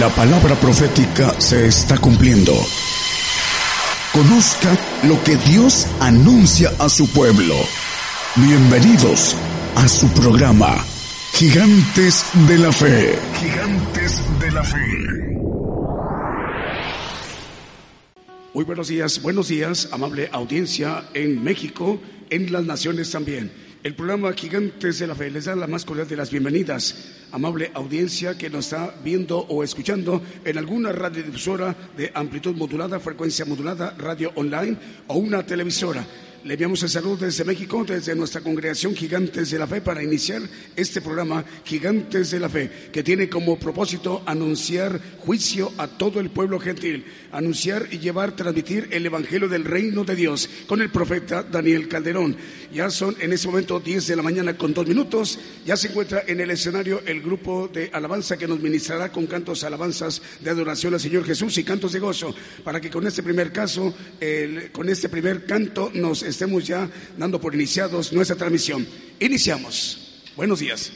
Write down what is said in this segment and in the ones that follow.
La palabra profética se está cumpliendo. Conozca lo que Dios anuncia a su pueblo. Bienvenidos a su programa, Gigantes de la Fe. Gigantes de la Fe. Muy buenos días, buenos días, amable audiencia en México, en las naciones también. El programa Gigantes de la Fe les da la más cordial de las bienvenidas, amable audiencia que nos está viendo o escuchando en alguna radiodifusora de amplitud modulada, frecuencia modulada, radio online o una televisora. Le enviamos el saludo desde México, desde nuestra congregación Gigantes de la Fe, para iniciar este programa Gigantes de la Fe, que tiene como propósito anunciar juicio a todo el pueblo gentil, anunciar y llevar, transmitir el Evangelio del Reino de Dios con el profeta Daniel Calderón. Ya son en este momento 10 de la mañana con dos minutos, ya se encuentra en el escenario el grupo de alabanza que nos ministrará con cantos alabanzas de adoración al Señor Jesús y cantos de gozo, para que con este primer caso, con este primer canto nos estemos ya dando por iniciados nuestra transmisión. Iniciamos. Buenos días.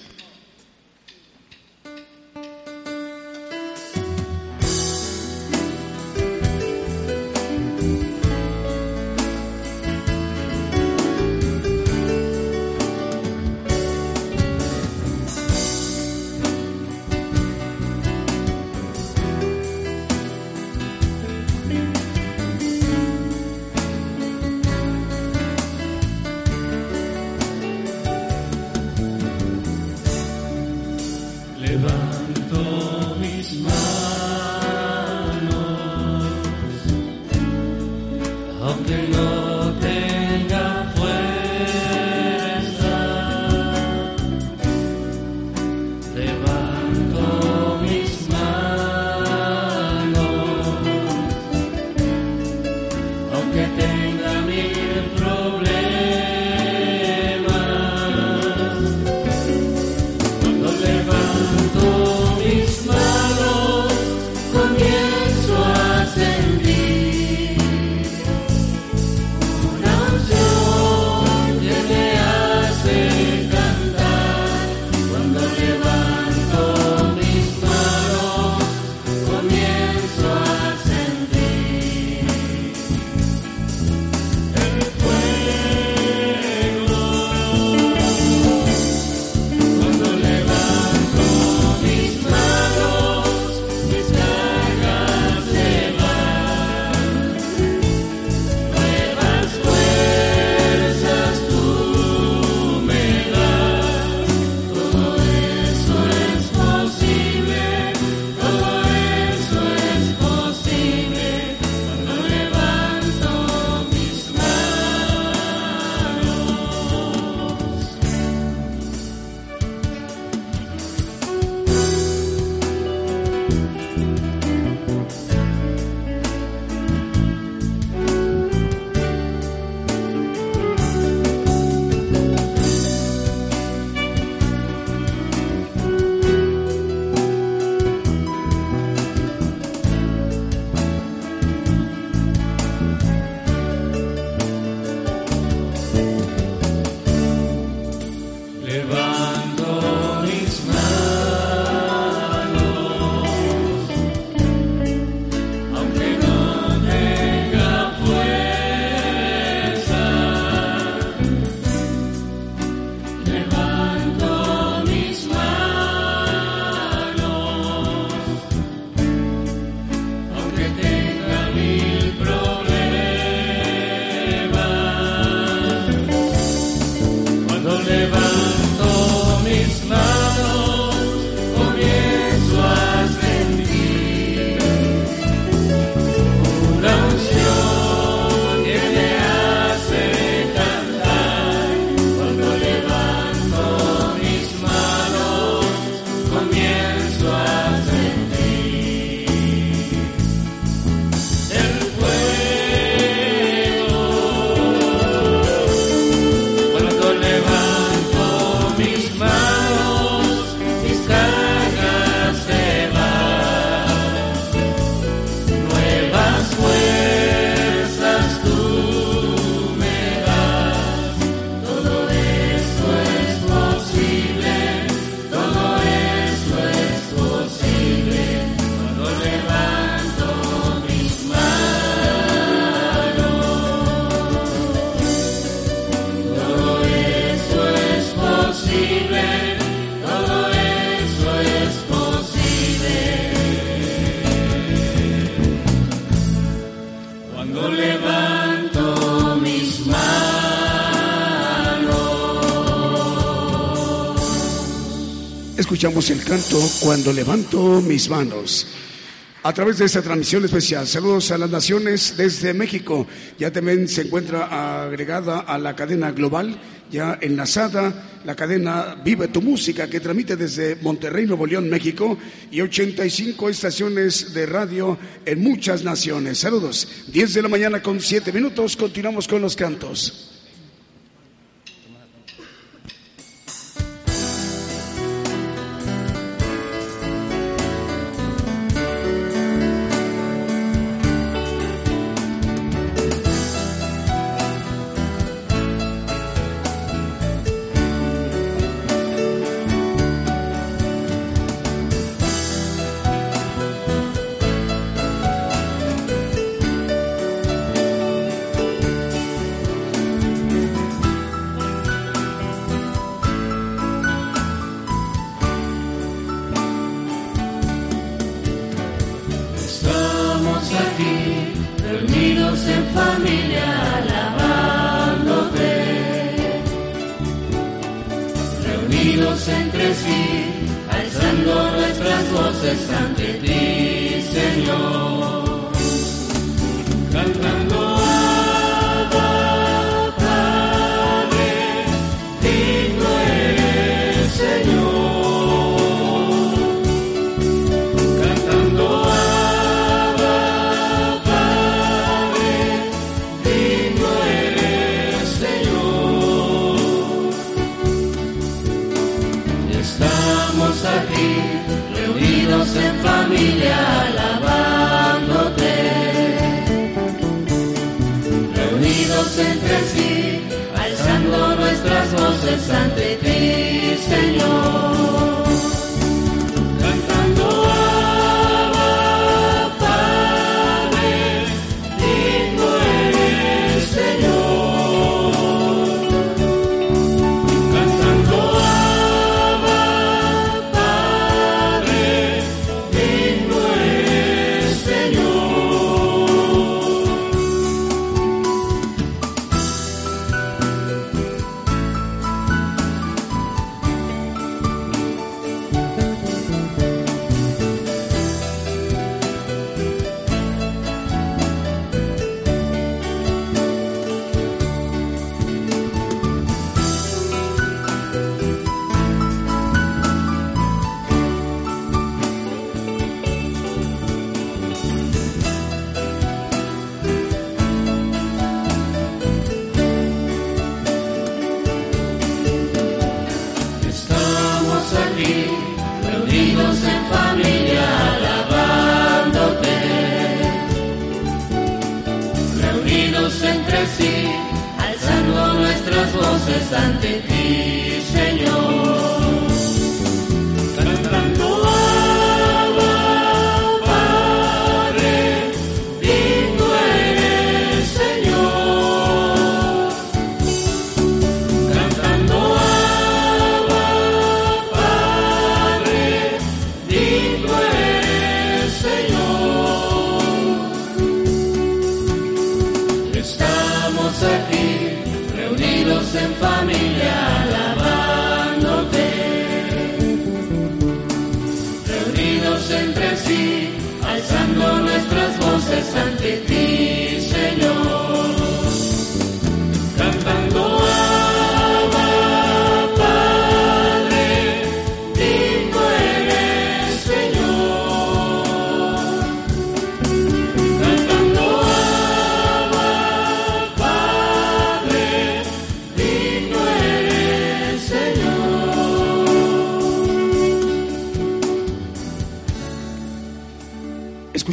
Escuchamos el canto Cuando levanto mis manos. A través de esta transmisión especial, saludos a las naciones desde México. Ya también se encuentra agregada a la cadena global, ya enlazada, la cadena Vive tu Música, que transmite desde Monterrey, Nuevo León, México, y 85 estaciones de radio en muchas naciones. Saludos. 10 de la mañana con 7 minutos, continuamos con los cantos.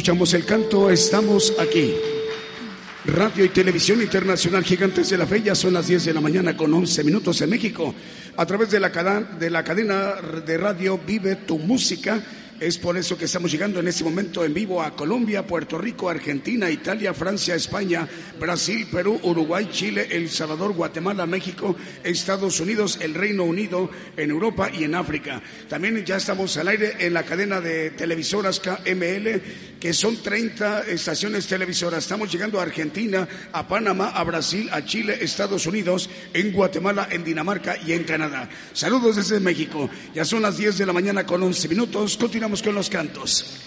El canto Estamos aquí. Radio y Televisión Internacional Gigantes de la Fe, ya son las 10 de la mañana con 11 minutos en México. A través de la, de la cadena de radio Vive tu Música Es por eso que estamos llegando en este momento en vivo a Colombia, Puerto Rico, Argentina, Italia, Francia, España, Brasil, Perú, Uruguay, Chile, El Salvador, Guatemala, México, Estados Unidos, el Reino Unido, en Europa y en África. También ya estamos al aire en la cadena de televisoras KML, son 30 estaciones televisoras. Estamos llegando a Argentina, a Panamá, a Brasil, a Chile, Estados Unidos, en Guatemala, en Dinamarca y en Canadá. Saludos desde México. Ya son las 10 de la mañana con 11 minutos. Continuamos con los cantos.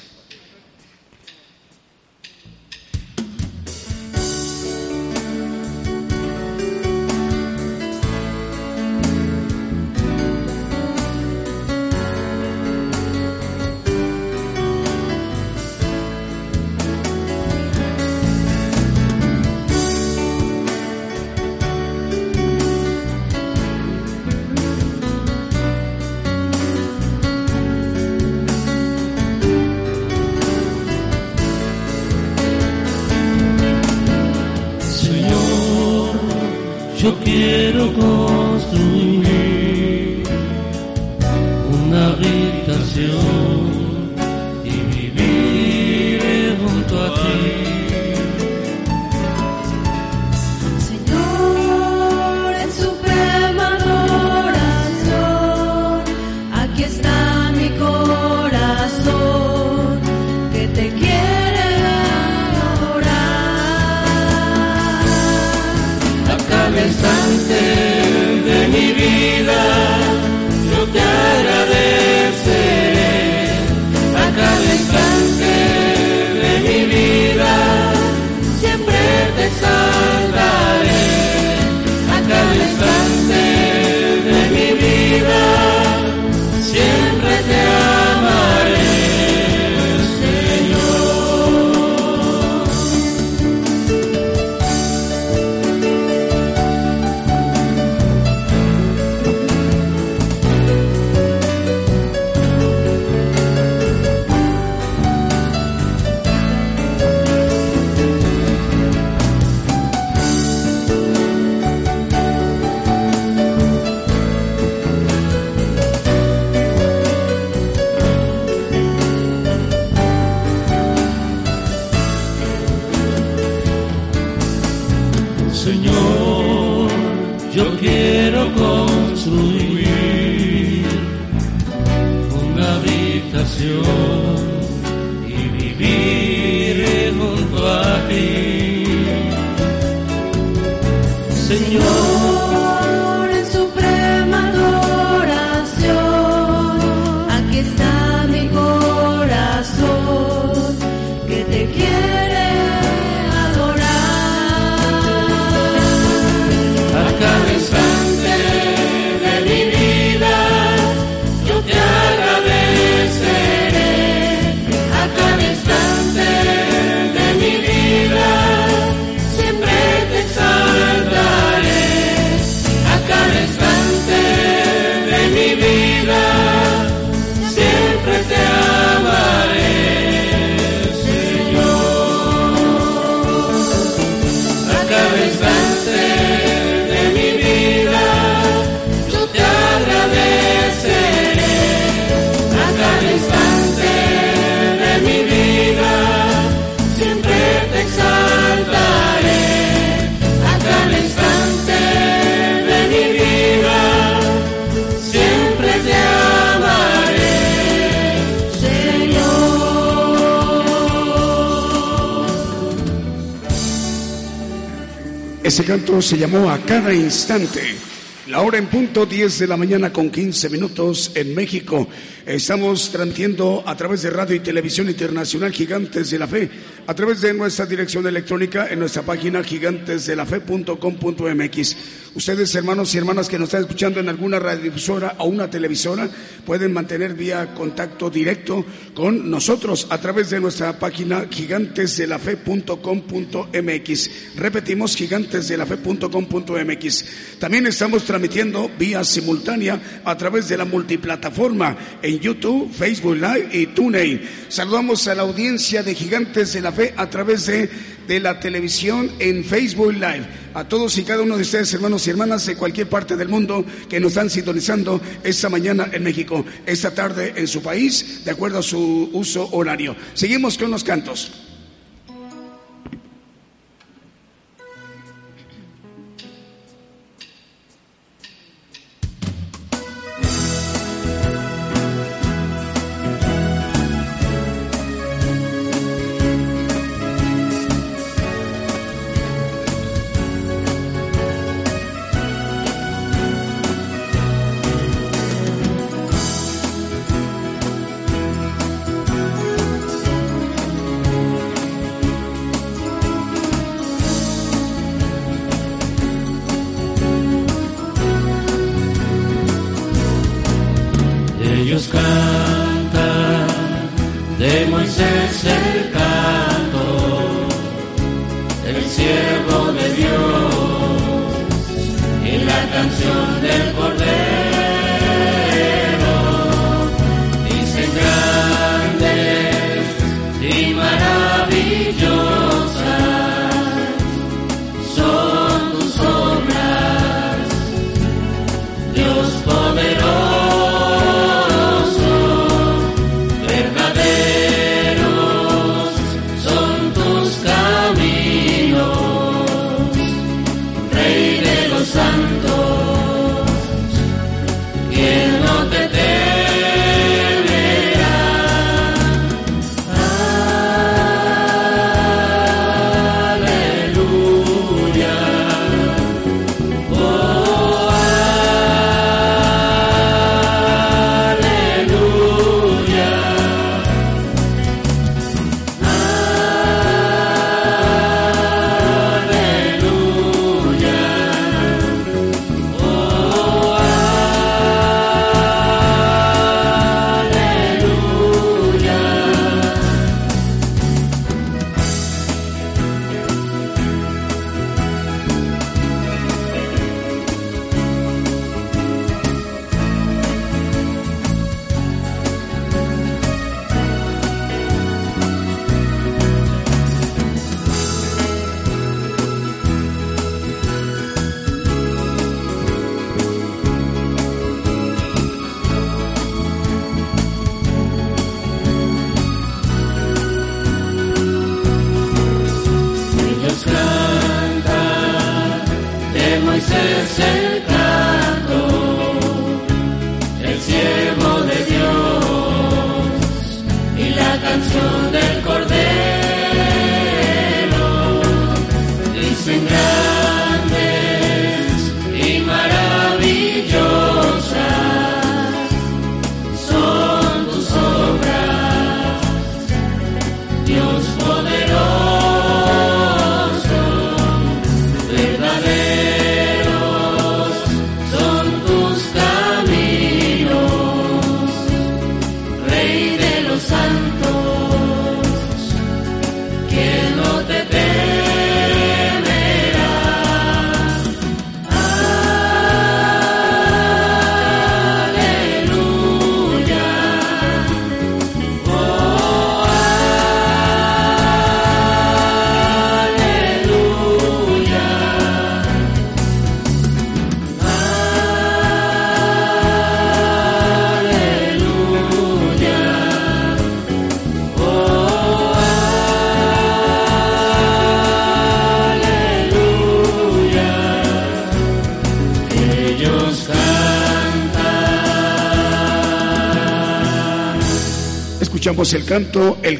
Se llamó A cada instante. La hora en punto, 10 de la mañana con 15 minutos en México. Estamos transmitiendo a través de radio y televisión internacional Gigantes de la Fe a través de nuestra dirección electrónica en nuestra página gigantesdelafe.com.mx. Ustedes, hermanos y hermanas que nos están escuchando en alguna radiodifusora o una televisora, pueden mantener vía contacto directo con nosotros a través de nuestra página gigantesdelafe.com.mx. Repetimos, gigantesdelafe.com.mx. También estamos transmitiendo vía simultánea a través de la multiplataforma en YouTube, Facebook Live y TuneIn. Saludamos a la audiencia de Gigantes de la Fe a través de, de la televisión en Facebook Live. A todos y cada uno de ustedes, hermanos y hermanas de cualquier parte del mundo que nos están sintonizando esta mañana en México, esta tarde en su país, de acuerdo a su uso horario. Seguimos con los cantos. El canto, el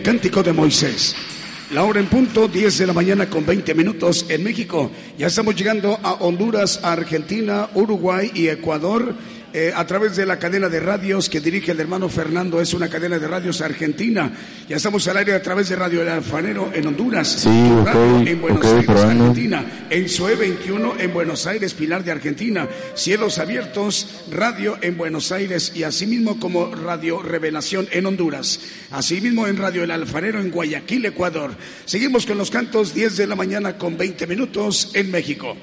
cántico de Moisés. La hora en punto, 10 de la mañana con 20 minutos en México. Ya estamos llegando a Honduras, Argentina, Uruguay y Ecuador. Eh, a través de la cadena de radios que dirige el hermano Fernando, es una cadena de radios argentina. Ya estamos al aire a través de Radio El Alfanero en Honduras, en Buenos Aires, Argentina, en SUE 21 en Buenos Aires, Pilar de Argentina, Cielos Abiertos, Radio en Buenos Aires y asimismo como Radio Revelación en Honduras, asimismo en Radio El Alfarero en Guayaquil, Ecuador. Seguimos con los cantos 10 de la mañana con 20 minutos en México.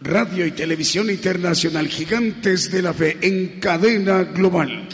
Radio y Televisión Internacional, Gigantes de la Fe en cadena global.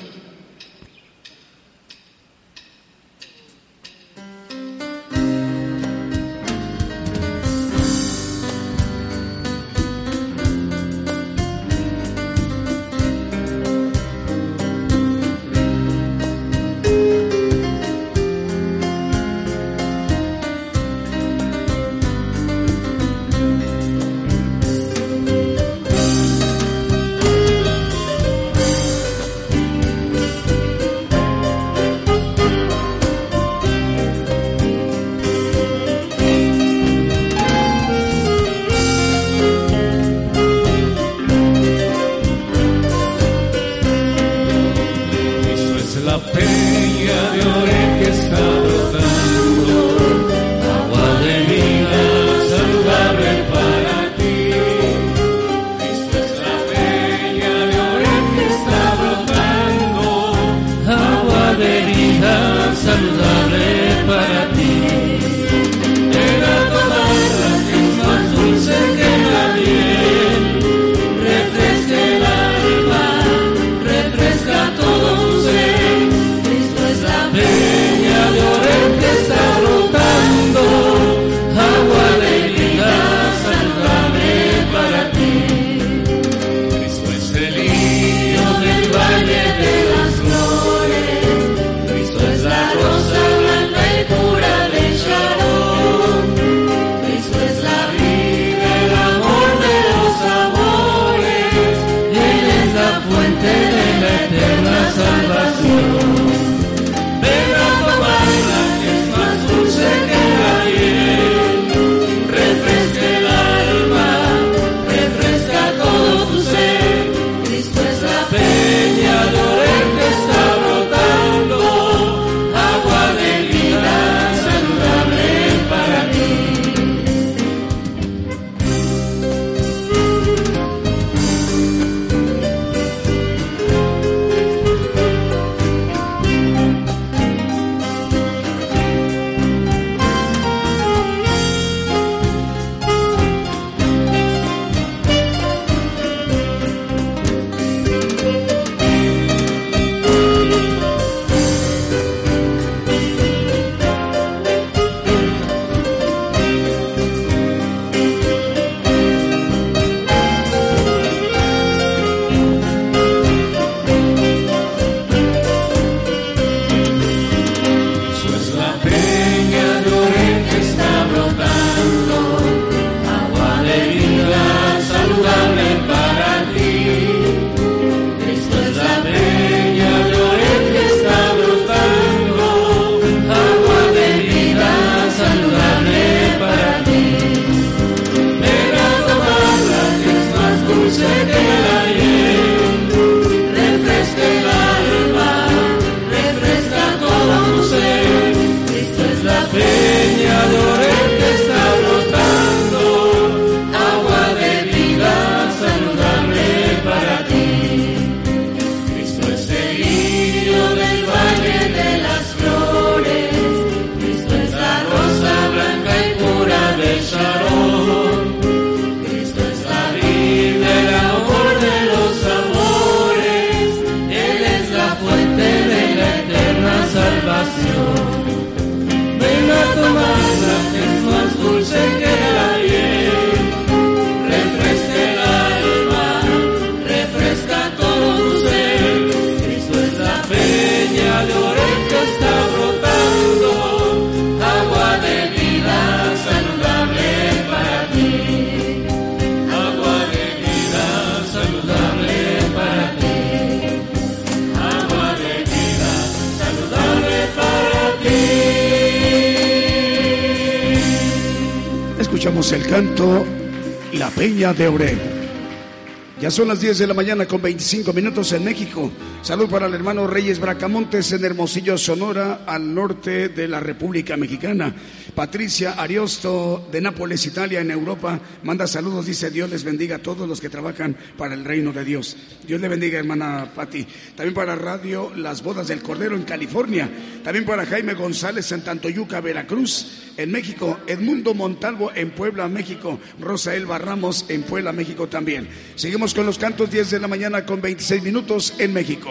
La Peña de Oreo. Ya son las 10 de la mañana con 25 minutos en México. Salud para el hermano Reyes Bracamontes en Hermosillo, Sonora, al norte de la República Mexicana. Patricia Ariosto de Nápoles, Italia, en Europa, manda saludos, dice Dios les bendiga a todos los que trabajan para el reino de Dios. Dios le bendiga, hermana Patti. También para Radio Las Bodas del Cordero en California. También para Jaime González en Tantoyuca, Veracruz, en México. Edmundo Montalvo en Puebla, México. Rosa Elba Ramos en Puebla, México también. Seguimos con los cantos 10 de la mañana con 26 minutos en México.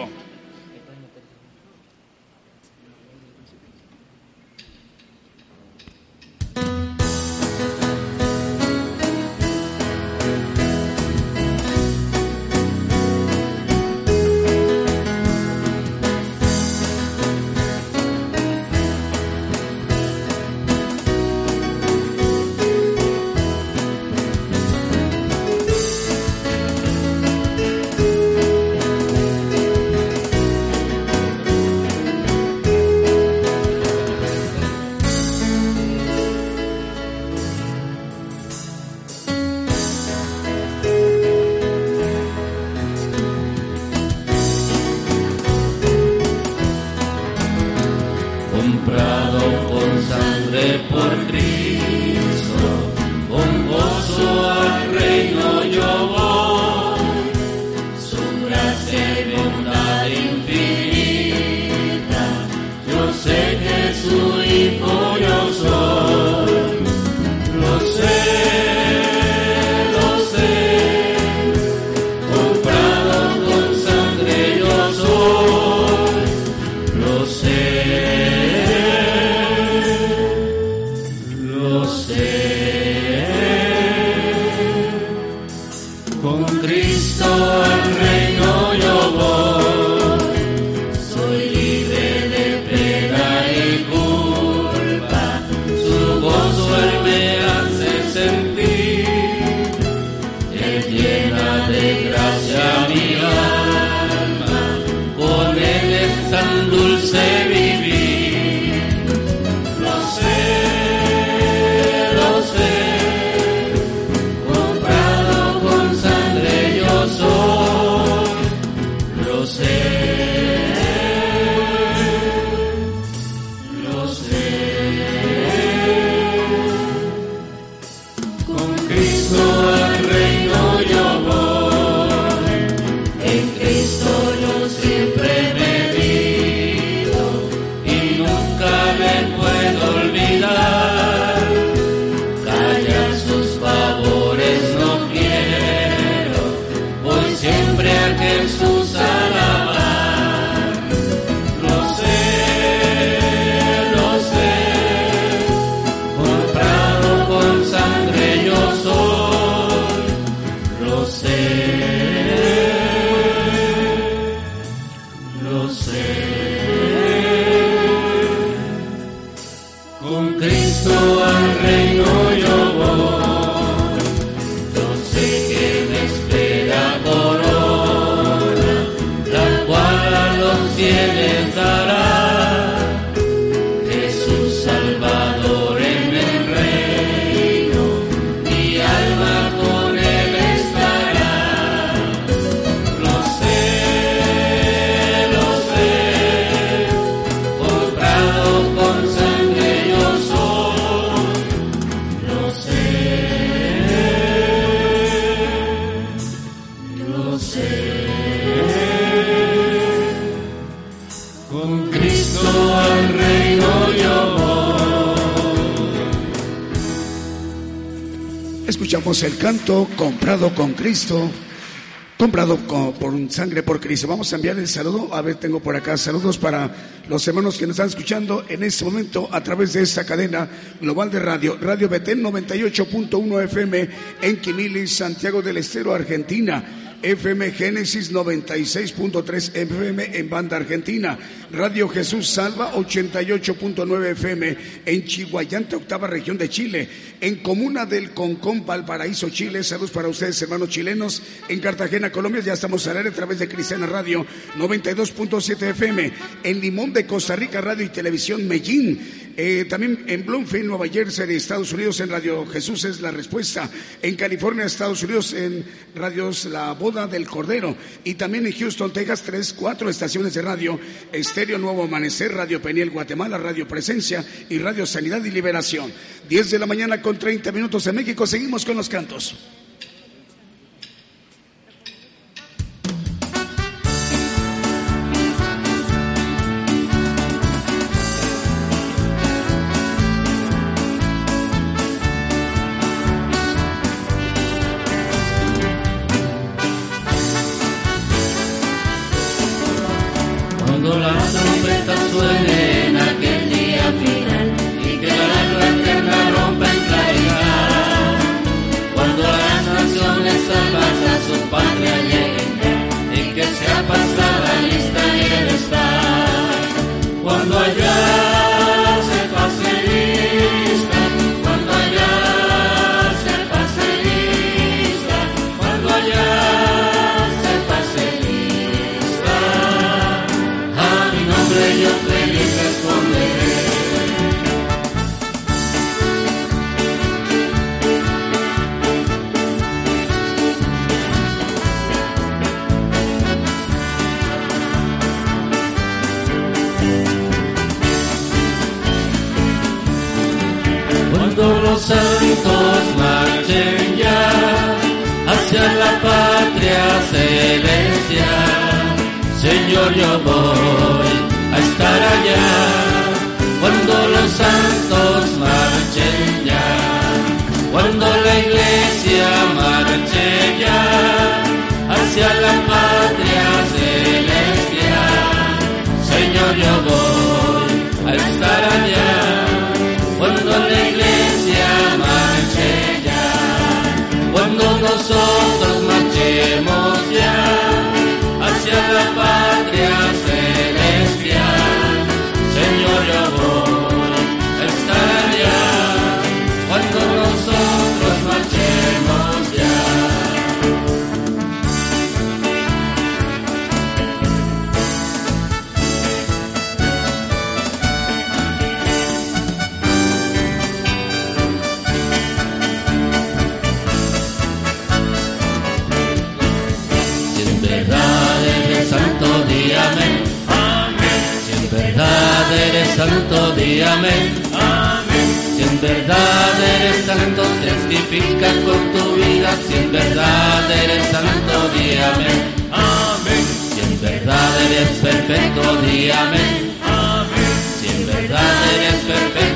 Con Cristo al reino yo voy. El canto comprado con Cristo, comprado por un sangre por Cristo. Vamos a enviar el saludo. A ver, tengo por acá saludos para los hermanos que nos están escuchando en este momento a través de esta cadena global de radio, Radio Betel 98.1 FM en Quimilis, Santiago del Estero, Argentina. FM Génesis 96.3 FM en banda argentina, Radio Jesús Salva 88.9 FM en Chihuayante, octava región de Chile, en Comuna del Concón, Valparaíso, Chile. Saludos para ustedes, hermanos chilenos. En Cartagena, Colombia, ya estamos al aire a través de Cristiana Radio 92.7 FM. En Limón de Costa Rica, Radio y Televisión Medellín. Eh, también en Bloomfield, Nueva Jersey, de Estados Unidos, en Radio Jesús es la respuesta. En California, Estados Unidos, en Radios La Boda del Cordero. Y también en Houston, Texas, tres, cuatro estaciones de radio. Estéreo, Nuevo Amanecer, Radio Peniel Guatemala, Radio Presencia y Radio Sanidad y Liberación. 10 de la mañana con 30 minutos en México. Seguimos con los cantos. verdad eres santo, testifica con tu vida. Si en verdad eres santo, di amén. Si en verdad eres perfecto, di amén. Amén. Si en verdad eres perfecto.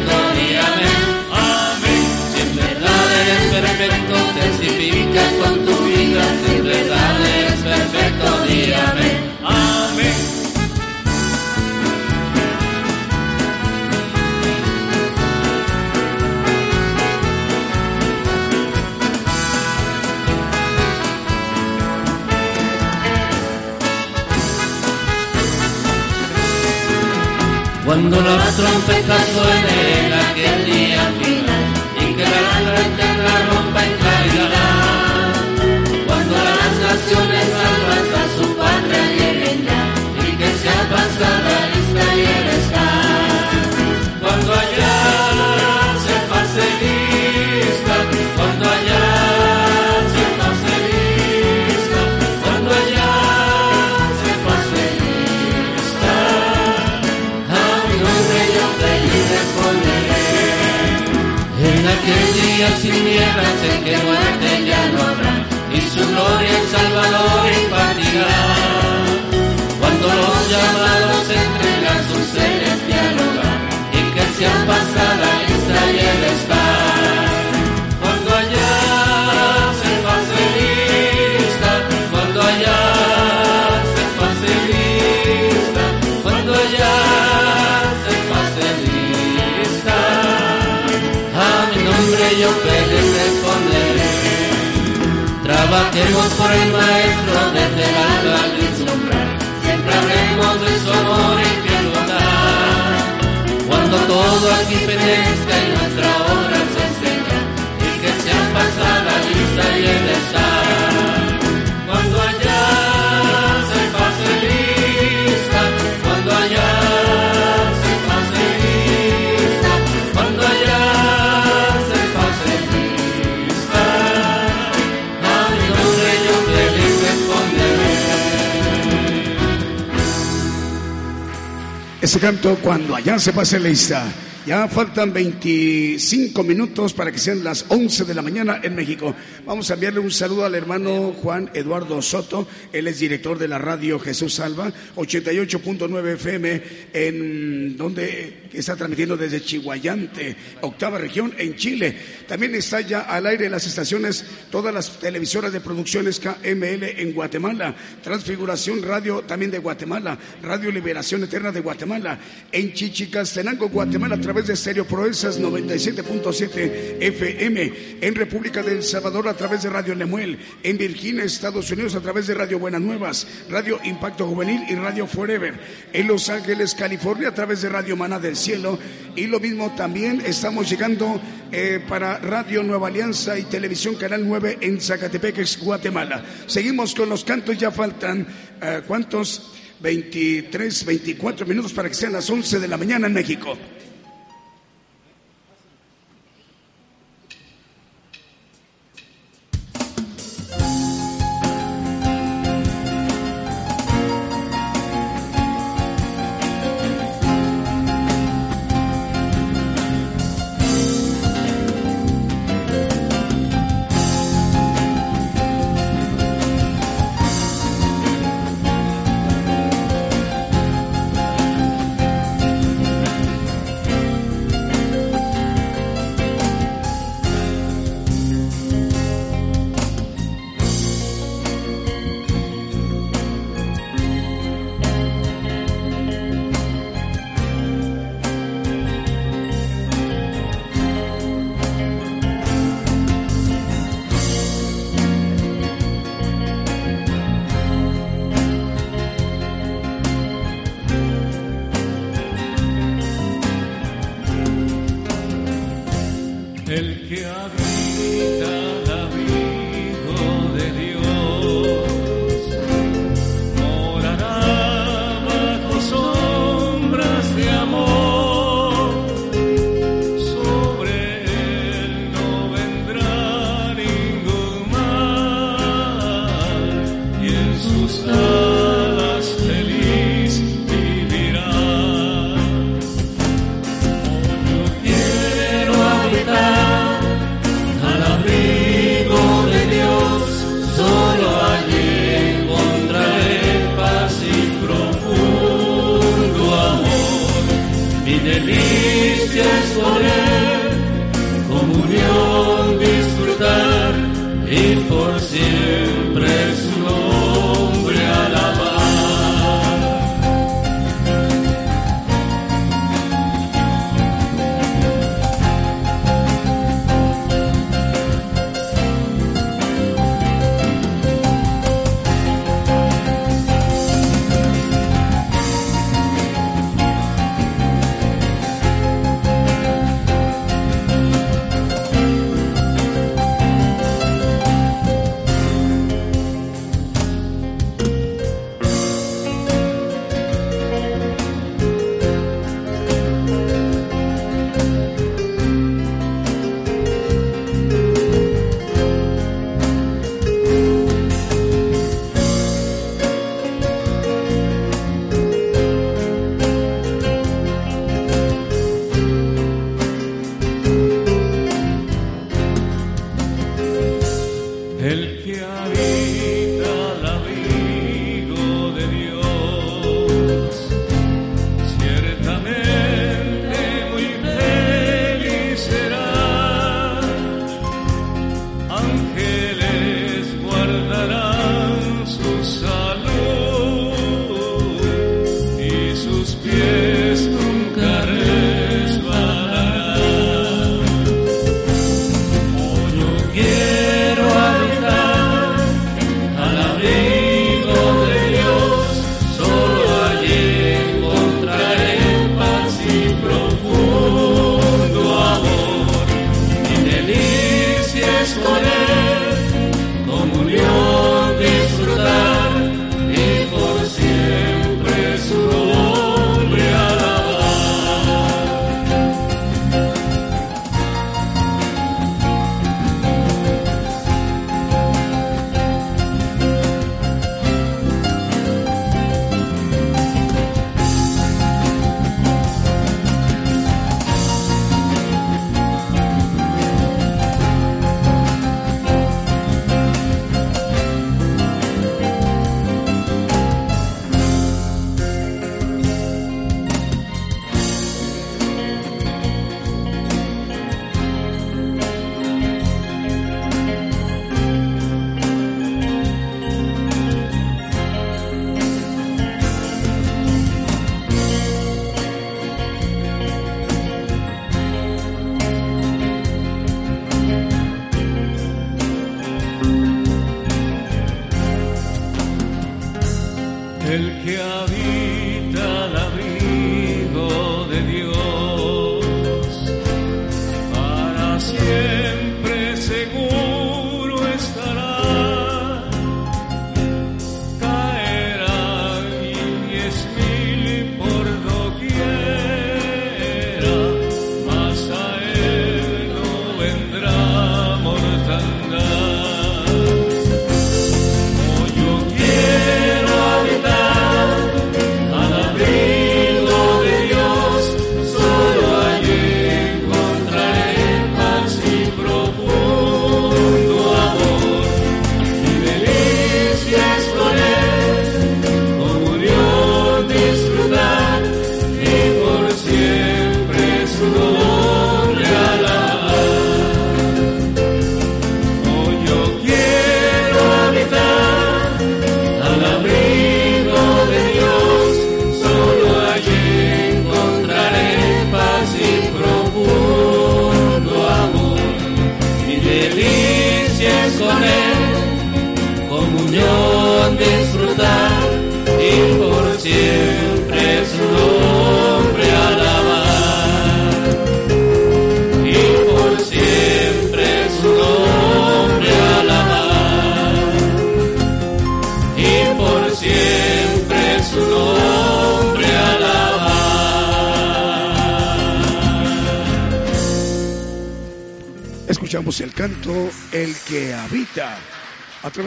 Cuando la trompeta suene en aquel día final y que la gran tierra rompa y caigará. Cuando las naciones salvas a su patria lleguen ya y que sea pasada sin nieblas en que muerte ya no habrá, y su gloria el Salvador impartirá. yo felices con él. Trabajemos por el maestro desde el alba al vislumbrar, siempre hablemos de su amor y que Cuando todo aquí perezca y nuestra obra se enseña, y que sea pasada lista y el Ese canto cuando allá se pase lista. Ya faltan 25 minutos para que sean las 11 de la mañana en México. Vamos a enviarle un saludo al hermano Juan Eduardo Soto. Él es director de la radio Jesús Salva, 88.9 FM, en donde está transmitiendo desde Chihuayante, octava región en Chile. También está ya al aire las estaciones, todas las televisoras de producciones KML en Guatemala, Transfiguración Radio también de Guatemala, Radio Liberación Eterna de Guatemala, en Chichicastenango, Guatemala, través de Stereo Proezas 97.7 FM, en República del Salvador a través de Radio Lemuel, en Virginia, Estados Unidos a través de Radio Buenas Nuevas, Radio Impacto Juvenil y Radio Forever, en Los Ángeles, California a través de Radio Maná del Cielo y lo mismo también estamos llegando eh, para Radio Nueva Alianza y Televisión Canal 9 en Zacatepec, Guatemala. Seguimos con los cantos, ya faltan eh, cuántos 23, 24 minutos para que sean las 11 de la mañana en México.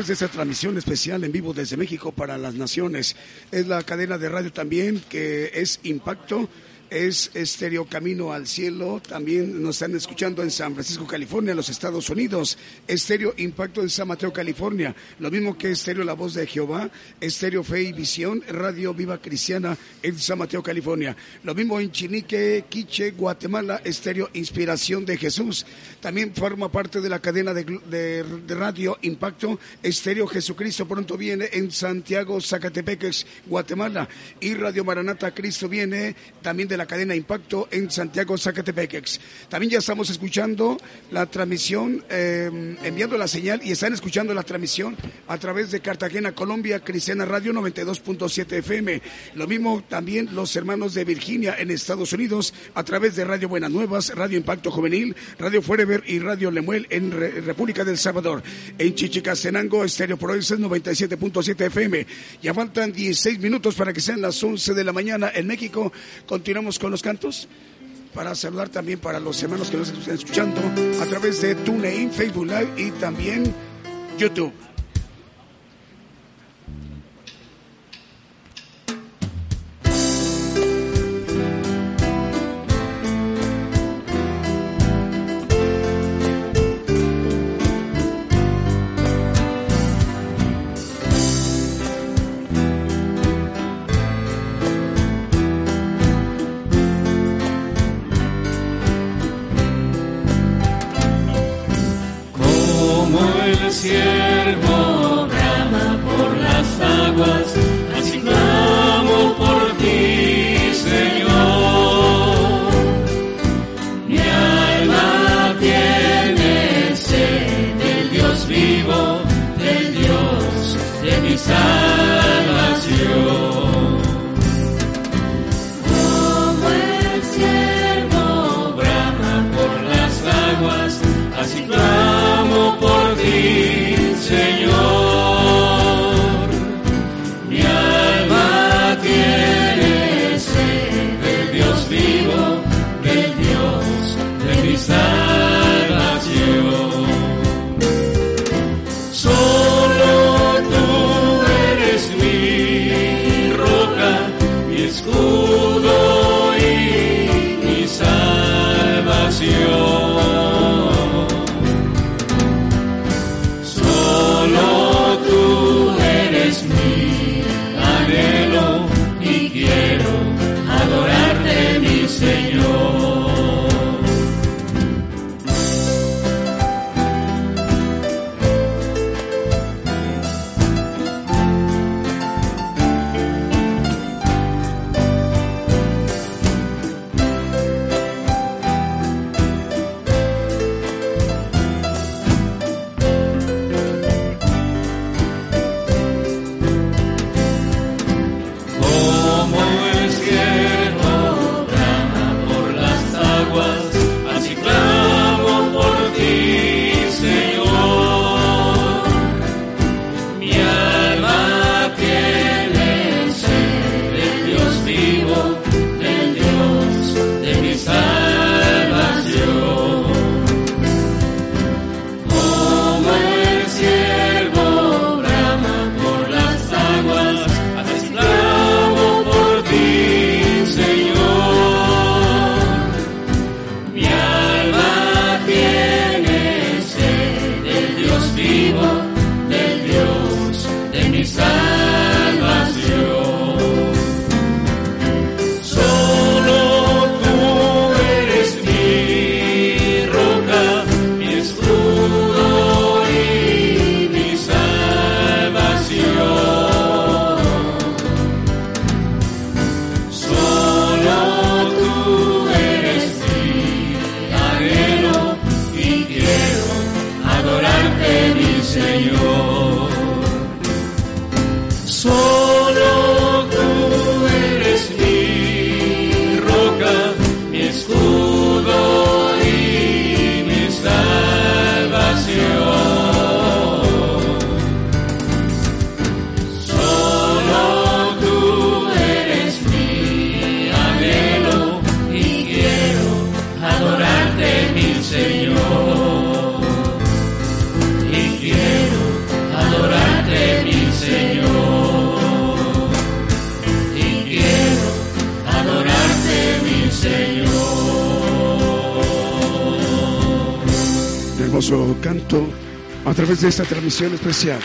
De esta transmisión especial en vivo desde México para las naciones. Es la cadena de radio también que es Impacto es Estéreo Camino al Cielo. También nos están escuchando en San Francisco, California, los Estados Unidos. Estéreo Impacto en San Mateo, California. Lo mismo que Estéreo La Voz de Jehová, Estéreo Fe y Visión, Radio Viva Cristiana en San Mateo, California. Lo mismo en Chinique, Quiche, Guatemala, Estéreo Inspiración de Jesús. También forma parte de la cadena de, Radio Impacto, Estéreo Jesucristo pronto viene en Santiago, Zacatepeques, Guatemala. Y Radio Maranata Cristo viene también de la cadena Impacto en Santiago, Zacatepeques. También ya estamos escuchando la transmisión, eh, enviando la señal y están escuchando la transmisión a través de Cartagena, Colombia, Cristiana Radio 92.7 FM. Lo mismo también los hermanos de Virginia en Estados Unidos a través de Radio Buenas Nuevas, Radio Impacto Juvenil, Radio Forever y Radio Lemuel en República del Salvador. En Chichicastenango, Estéreo Provences 97.7 FM. Ya faltan 16 minutos para que sean las 11 de la mañana en México. Continuamos con los cantos para saludar también para los hermanos que nos están escuchando a través de TuneIn, Facebook Live y también YouTube. Transmisión especial.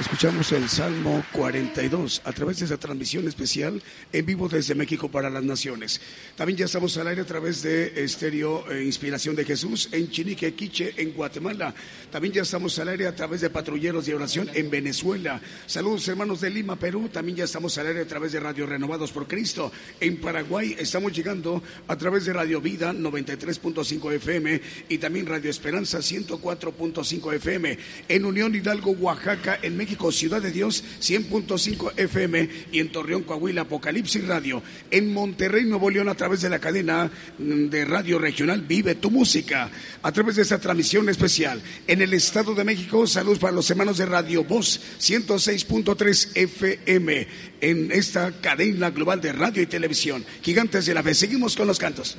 Escuchamos el Salmo 42 a través de esa transmisión especial en vivo desde México para las Naciones. También ya estamos al aire a través de Estéreo eh, Inspiración de Jesús en Chinique, Quiche, en Guatemala. También ya estamos al aire a través de Patrulleros de Oración en Venezuela. Saludos hermanos de Lima, Perú. También ya estamos al aire a través de Radio Renovados por Cristo. En Paraguay estamos llegando a través de Radio Vida 93.5 FM y también Radio Esperanza 104.5 FM. En Unión Hidalgo, Oaxaca, en México Ciudad de Dios, 100.5 FM y en Torreón, Coahuila, Apocalipsis Radio. En Monterrey, Nuevo León, a través de la cadena mm, de radio regional Vive tu Música, a través de esta transmisión especial. En el Estado de México, saludos para los hermanos de Radio Voz, 106.3 FM, en esta cadena global de radio y televisión. Gigantes de la Fe. Seguimos con los cantos.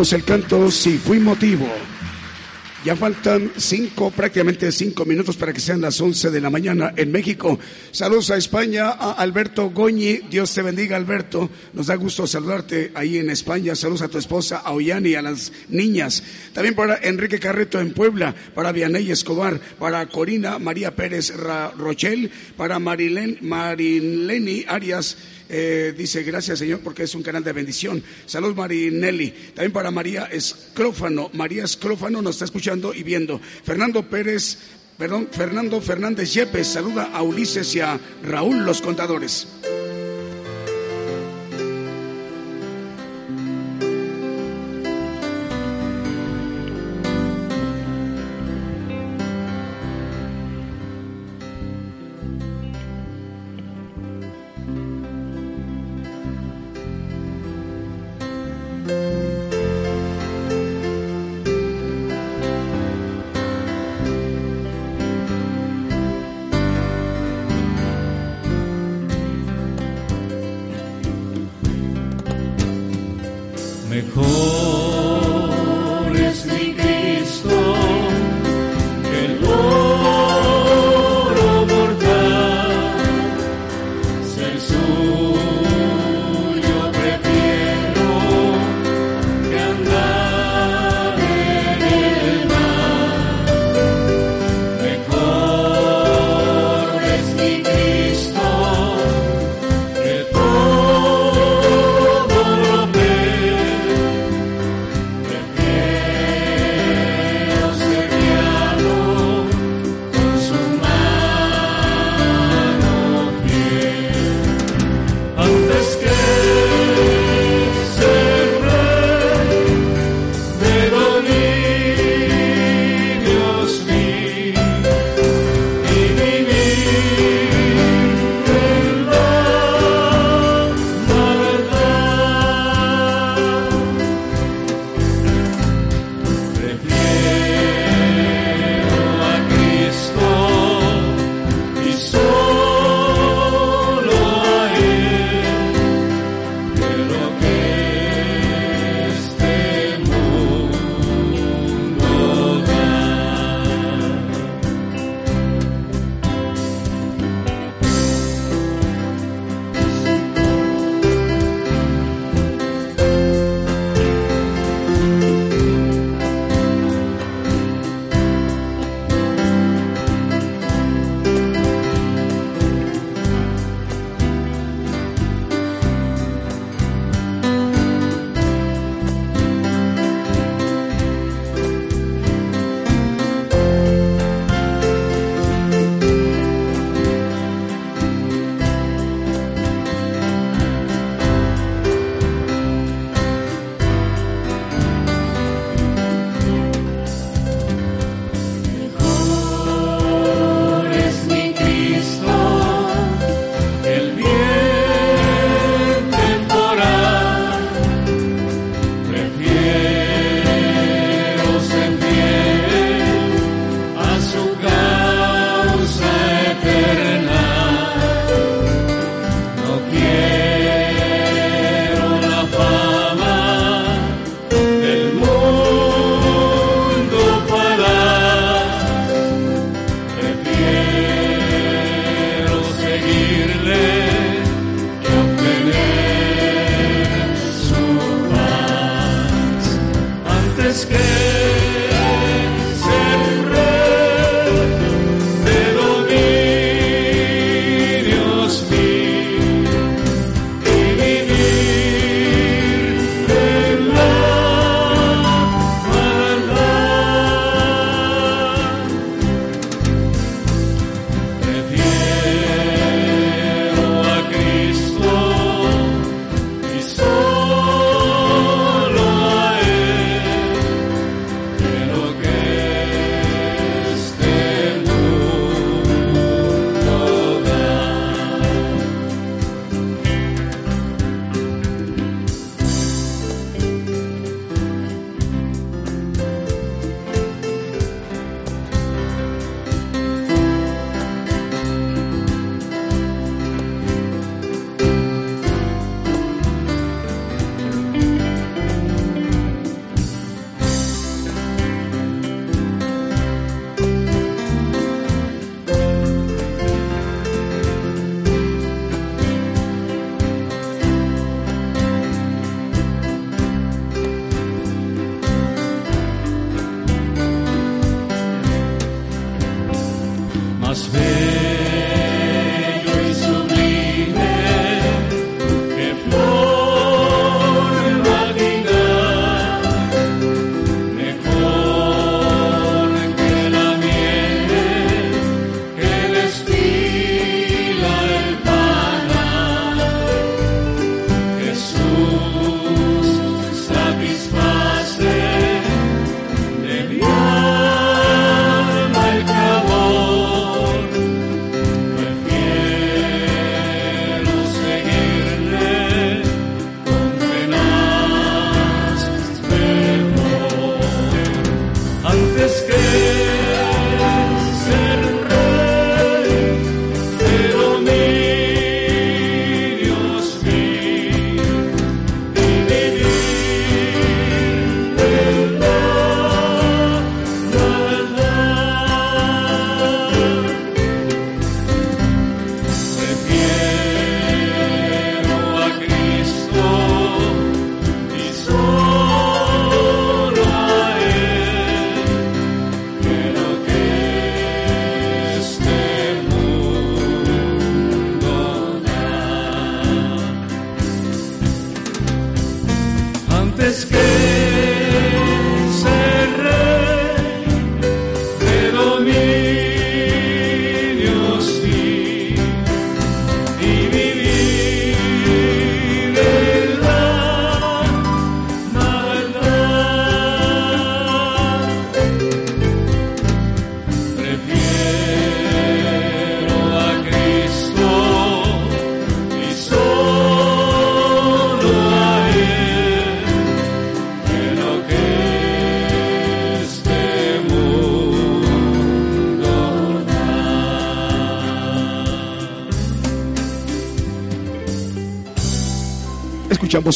Escuchamos el canto Si fui motivo. Ya faltan cinco, prácticamente cinco minutos para que sean las once de la mañana en México. Saludos a España, a Alberto Goñi. Dios te bendiga, Alberto. Nos da gusto saludarte ahí en España. Saludos a tu esposa, a Ollani, a las niñas. También para Enrique Carreto en Puebla, para Vianey Escobar, para Corina María Pérez Rochel, para Marilen, Marileni Arias. Eh, dice, gracias Señor porque es un canal de bendición. Salud Marinelli. También para María Escrófano. María Escrófano nos está escuchando y viendo. Fernando Pérez, perdón, Fernando Fernández Yepes. Saluda a Ulises y a Raúl los contadores.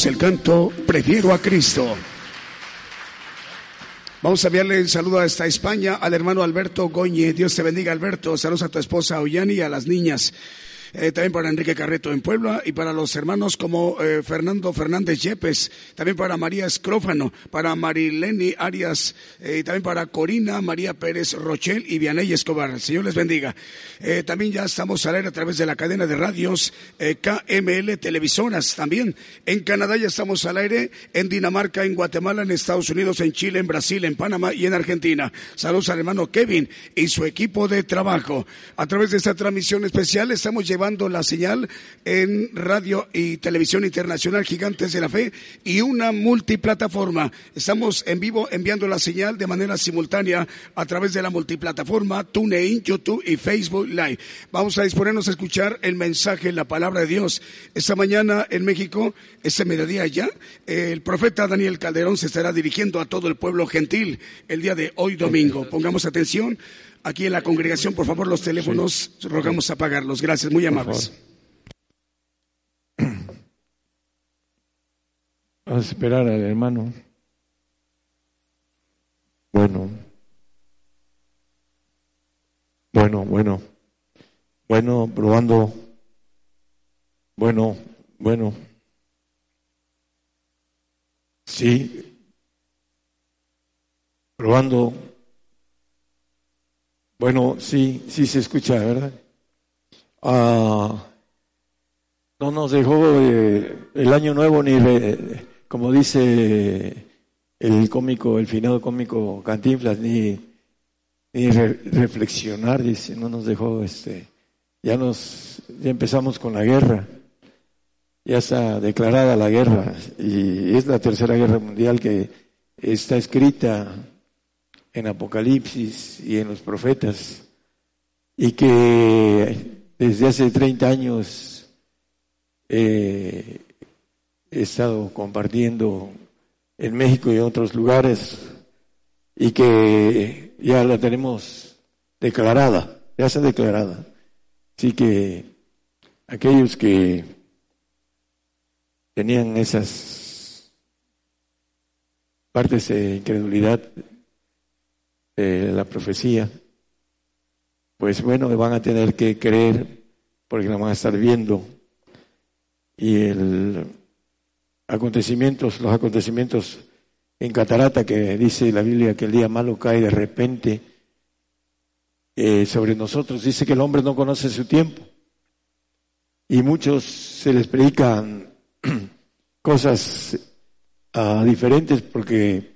El canto Prefiero a Cristo. Vamos a enviarle un saludo hasta España al hermano Alberto Goñe. Dios te bendiga, Alberto. Saludos a tu esposa Ollani y a las niñas. Eh, también para Enrique Carreto en Puebla y para los hermanos como eh, Fernando Fernández Yepes, también para María Escrófano, para Marileni Arias, eh, y también para Corina María Pérez Rochel y Vianey Escobar. Señor les bendiga. también ya estamos al aire a través de la cadena de radios KML Televisoras. También en Canadá ya estamos al aire, en Dinamarca, en Guatemala, en Estados Unidos, en Chile, en Brasil, en Panamá y en Argentina. Saludos al hermano Kevin y su equipo de trabajo. A través de esta transmisión especial estamos llevando la señal en radio y televisión internacional Gigantes de la Fe y una multiplataforma. Estamos en vivo enviando la señal de manera simultánea a través de la multiplataforma TuneIn, YouTube y Facebook Live. Vamos a disponernos a escuchar el mensaje, la palabra de Dios. Esta mañana en México, este mediodía ya, el profeta Daniel Calderón se estará dirigiendo a todo el pueblo gentil el día de hoy domingo. Pongamos atención aquí en la congregación, por favor, los teléfonos, rogamos apagarlos. Gracias, muy amables. Vamos a esperar al hermano. Bueno. Bueno, bueno. Bueno, probando. Bueno, bueno. Sí. Probando. Bueno, sí, sí se escucha, ¿verdad? Ah, no nos dejó eh, el año nuevo ni, como dice el cómico, el finado cómico Cantinflas, ni, ni reflexionar, dice, no nos dejó, este, ya nos, ya empezamos con la guerra, ya está declarada la guerra y es la tercera guerra mundial que está escrita en Apocalipsis y en los profetas, y que desde hace 30 años eh, he estado compartiendo en México y en otros lugares, y que ya la tenemos declarada, ya está declarada. Así que aquellos que tenían esas partes de incredulidad eh, la profecía, pues bueno, van a tener que creer porque la van a estar viendo. Y el acontecimientos, los acontecimientos en Catarata, que dice la Biblia que el día malo cae de repente eh, sobre nosotros, dice que el hombre no conoce su tiempo. Y muchos se les predican cosas ah, diferentes porque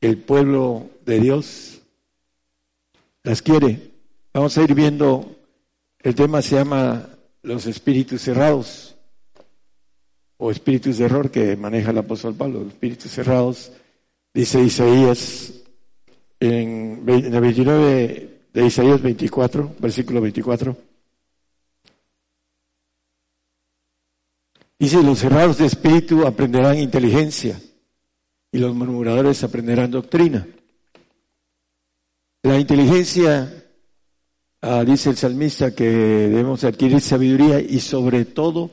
el pueblo de Dios las quiere. Vamos a ir viendo, el tema se llama los espíritus cerrados o espíritus de error que maneja el apóstol Pablo, los espíritus cerrados, dice Isaías en el 29 de Isaías 24, versículo 24. Dice, los cerrados de espíritu aprenderán inteligencia y los murmuradores aprenderán doctrina. La inteligencia, ah, dice el salmista, que debemos adquirir sabiduría y sobre todo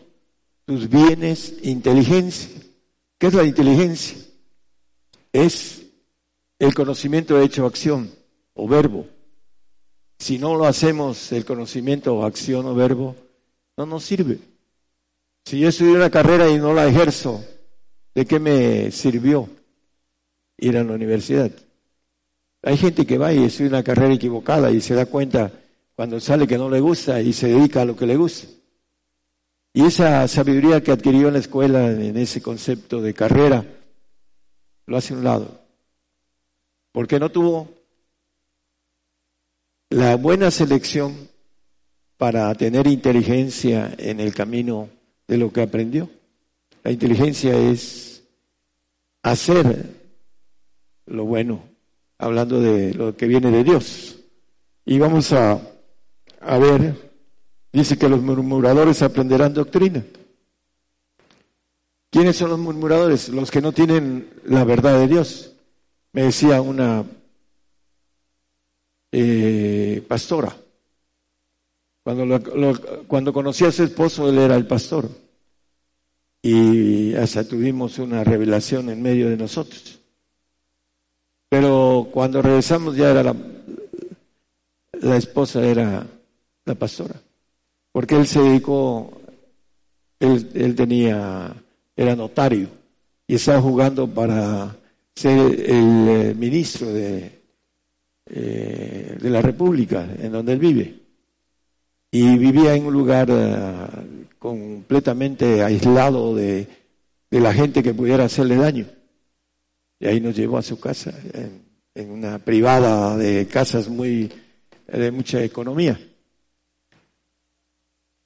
tus bienes, inteligencia. ¿Qué es la inteligencia? Es el conocimiento hecho acción o verbo. Si no lo hacemos, el conocimiento acción o verbo, no nos sirve. Si yo estudié una carrera y no la ejerzo, ¿de qué me sirvió ir a la universidad? Hay gente que va y estudia una carrera equivocada y se da cuenta cuando sale que no le gusta y se dedica a lo que le gusta. Y esa sabiduría que adquirió en la escuela, en ese concepto de carrera, lo hace a un lado. Porque no tuvo la buena selección para tener inteligencia en el camino de lo que aprendió. La inteligencia es hacer lo bueno, hablando de lo que viene de Dios. Y vamos a, a ver, dice que los murmuradores aprenderán doctrina. ¿Quiénes son los murmuradores? Los que no tienen la verdad de Dios. Me decía una eh, pastora. Cuando, cuando conocí a su esposo, él era el pastor. Y hasta tuvimos una revelación en medio de nosotros. Pero cuando regresamos ya era la, esposa era la pastora. Porque él se dedicó, él, él tenía era notario y estaba jugando para ser el eh, ministro de, eh, de la República en donde él vive. Y vivía en un lugar eh, completamente aislado de, de, la gente que pudiera hacerle daño. Y ahí nos llevó a su casa, en, una privada de casas muy de mucha economía.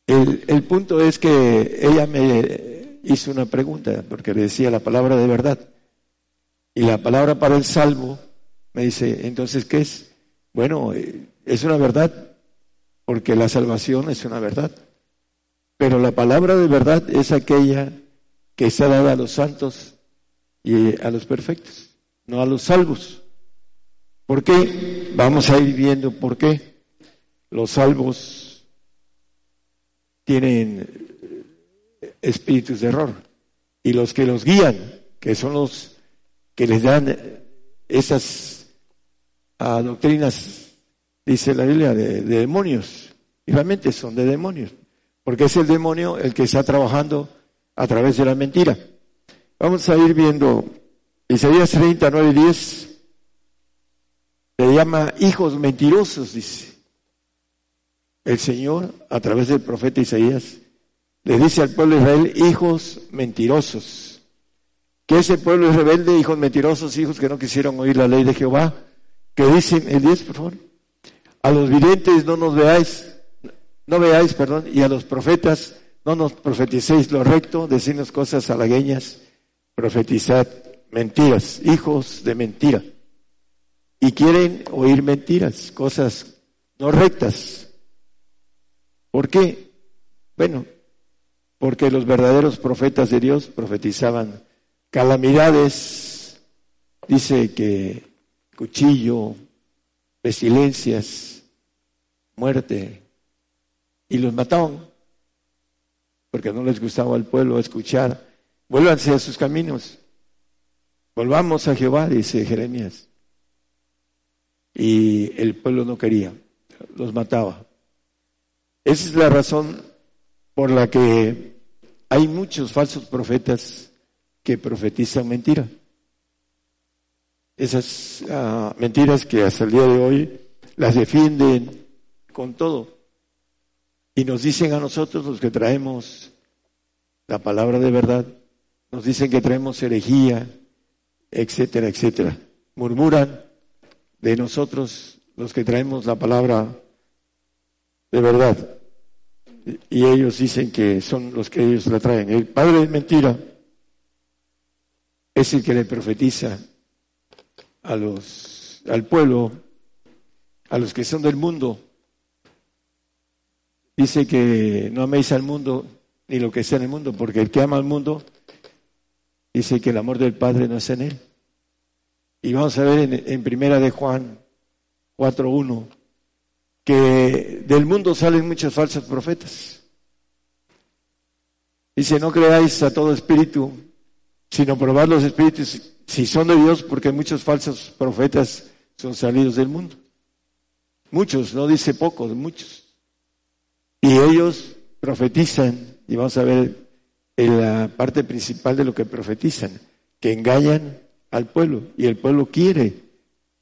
El, el punto es que ella me hizo una pregunta, porque le decía la palabra de verdad. Y la palabra para el salvo me dice, entonces, ¿qué es? Bueno, eh, es una verdad, porque la salvación es una verdad. Pero la palabra de verdad es aquella que está dada a los santos y a los perfectos, no a los salvos. ¿Por qué? Vamos a ir viendo por qué. Los salvos tienen espíritus de error. Y los que los guían, que son los que les dan esas ah, doctrinas, dice la Biblia, de, demonios. Y realmente son de demonios, porque es el demonio el que está trabajando a través de la mentira. Vamos a ir viendo Isaías 39 y 10. Le llama hijos mentirosos, dice el Señor a través del profeta Isaías le dice al pueblo de Israel, hijos mentirosos. ¿Qué es el pueblo rebelde, hijos mentirosos, hijos que no quisieron oír la ley de Jehová? Que dicen, el 10, por favor, a los videntes no nos veáis, no veáis, perdón, y a los profetas no nos profeticéis lo recto, decirnos cosas halagueñas, profetizad mentiras, hijos de mentira. Y quieren oír mentiras, cosas no rectas. ¿Por qué? Bueno, porque los verdaderos profetas de Dios profetizaban calamidades, dice que cuchillo, pestilencias, muerte, y los mataban, porque no les gustaba al pueblo escuchar, vuélvanse a sus caminos, volvamos a Jehová, dice Jeremías. Y el pueblo no quería, los mataba. Esa es la razón por la que hay muchos falsos profetas que profetizan mentira. Esas ah, mentiras que hasta el día de hoy las defienden con todo. Y nos dicen a nosotros los que traemos la palabra de verdad, nos dicen que traemos herejía, etcétera, etcétera. Murmuran de nosotros los que traemos la palabra de verdad y ellos dicen que son los que ellos la traen. El padre de mentira es el que le profetiza a los, al pueblo, a los que son del mundo. Dice que no améis al mundo ni lo que sea en el mundo, porque el que ama al mundo dice que el amor del Padre no es en él. Y vamos a ver en, primera de Juan 4.1 que del mundo salen muchos falsos profetas. Dice, no creáis a todo espíritu, sino probad los espíritus si son de Dios, porque muchos falsos profetas son salidos del mundo. Muchos, no dice pocos, muchos. Y ellos profetizan, y vamos a ver en la parte principal de lo que profetizan, que engañan al pueblo, y el pueblo quiere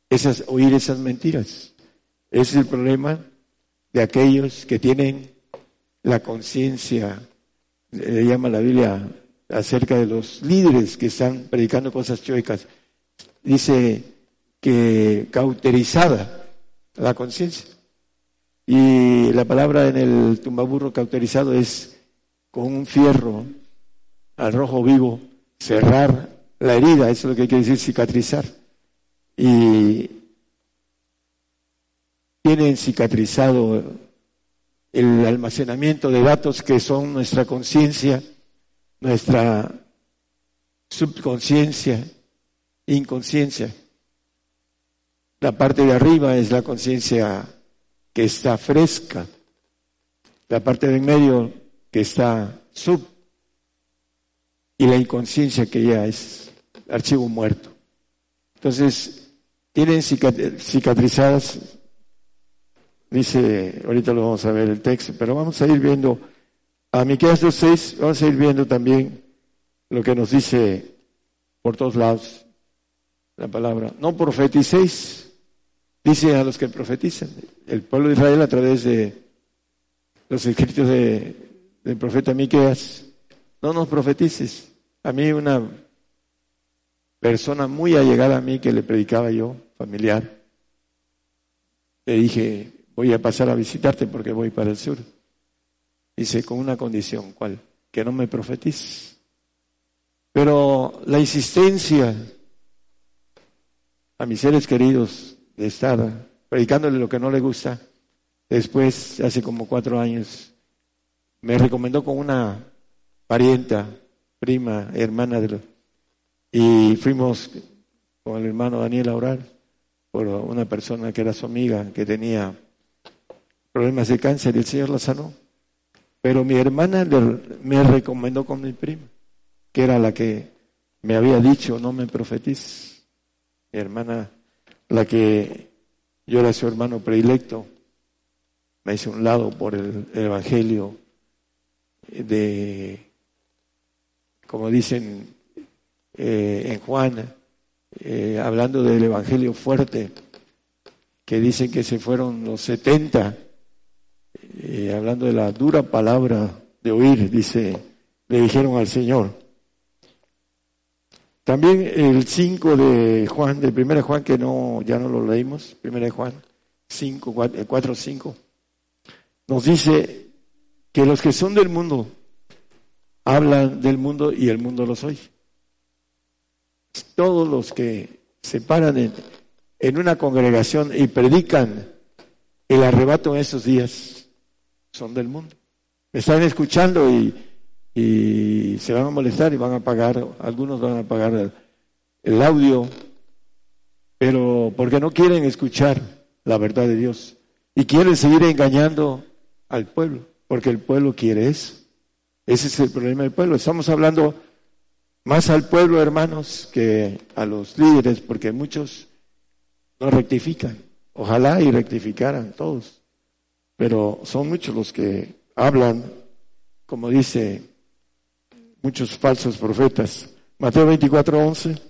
esas, oír esas mentiras. Es el problema de aquellos que tienen la conciencia, le llama la Biblia acerca de los líderes que están predicando cosas chuecas. dice que cauterizada la conciencia. Y la palabra en el tumbaburro cauterizado es con un fierro al rojo vivo, cerrar la herida, eso es lo que quiere decir cicatrizar. Y tienen cicatrizado el almacenamiento de datos que son nuestra conciencia, nuestra subconsciencia, inconsciencia. La parte de arriba es la conciencia que está fresca, la parte de en medio que está sub y la inconsciencia que ya es archivo muerto. Entonces, tienen cicatrizadas, dice, ahorita lo vamos a ver el texto, pero vamos a ir viendo, a Miqueas 2.6, vamos a ir viendo también lo que nos dice por todos lados la palabra. No profeticéis, dice a los que profetizan. El pueblo de Israel a través de los escritos de, del profeta Miqueas, no nos profetices. A mí una persona muy allegada a mí que le predicaba yo, familiar, le dije, voy a pasar a visitarte porque voy para el sur. Dice, con una condición, ¿cuál? Que no me profetices. Pero la insistencia a mis seres queridos de estar predicándole lo que no le gusta, después, hace como cuatro años, me recomendó con una parienta, prima, hermana de y fuimos con el hermano Daniel a orar por una persona que era su amiga, que tenía problemas de cáncer y el Señor la sanó. Pero mi hermana me recomendó con mi prima, que era la que me había dicho, no me profetices. Mi hermana, la que yo era su hermano predilecto, me hice un lado por el, Evangelio de, como dicen eh, en Juan, eh, hablando del Evangelio fuerte, que dicen que se fueron los 70, eh, hablando de la dura palabra de oír, dice, le dijeron al Señor. También el 5 de Juan, de 1 Juan, que no, ya no lo leímos, 1 Juan 5, 4, 5 nos dice que los que son del mundo hablan del mundo y el mundo los oye. Todos los que se paran en, una congregación y predican el arrebato en esos días son del mundo. Me están escuchando y, se van a molestar y van a pagar, algunos van a pagar el, el audio, pero porque no quieren escuchar la verdad de Dios y quieren seguir engañando al pueblo, porque el pueblo quiere eso. Ese es el problema del pueblo. Estamos hablando más al pueblo, hermanos, que a los líderes, porque muchos no rectifican. Ojalá y rectificaran todos. Pero son muchos los que hablan, como dice muchos falsos profetas. Mateo 24, 11.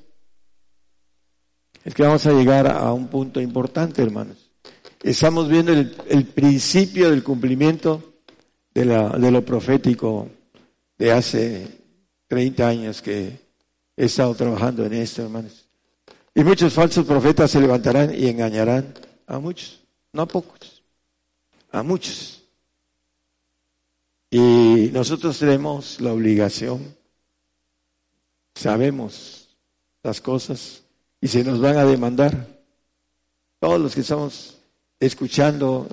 Es que vamos a llegar a un punto importante, hermanos. Estamos viendo el, principio del cumplimiento de, la, de lo profético de hace 30 años que he estado trabajando en esto, hermanos. Y muchos falsos profetas se levantarán y engañarán a muchos, no a pocos, a muchos. Y nosotros tenemos la obligación, sabemos las cosas y se nos van a demandar. Todos los que estamos escuchando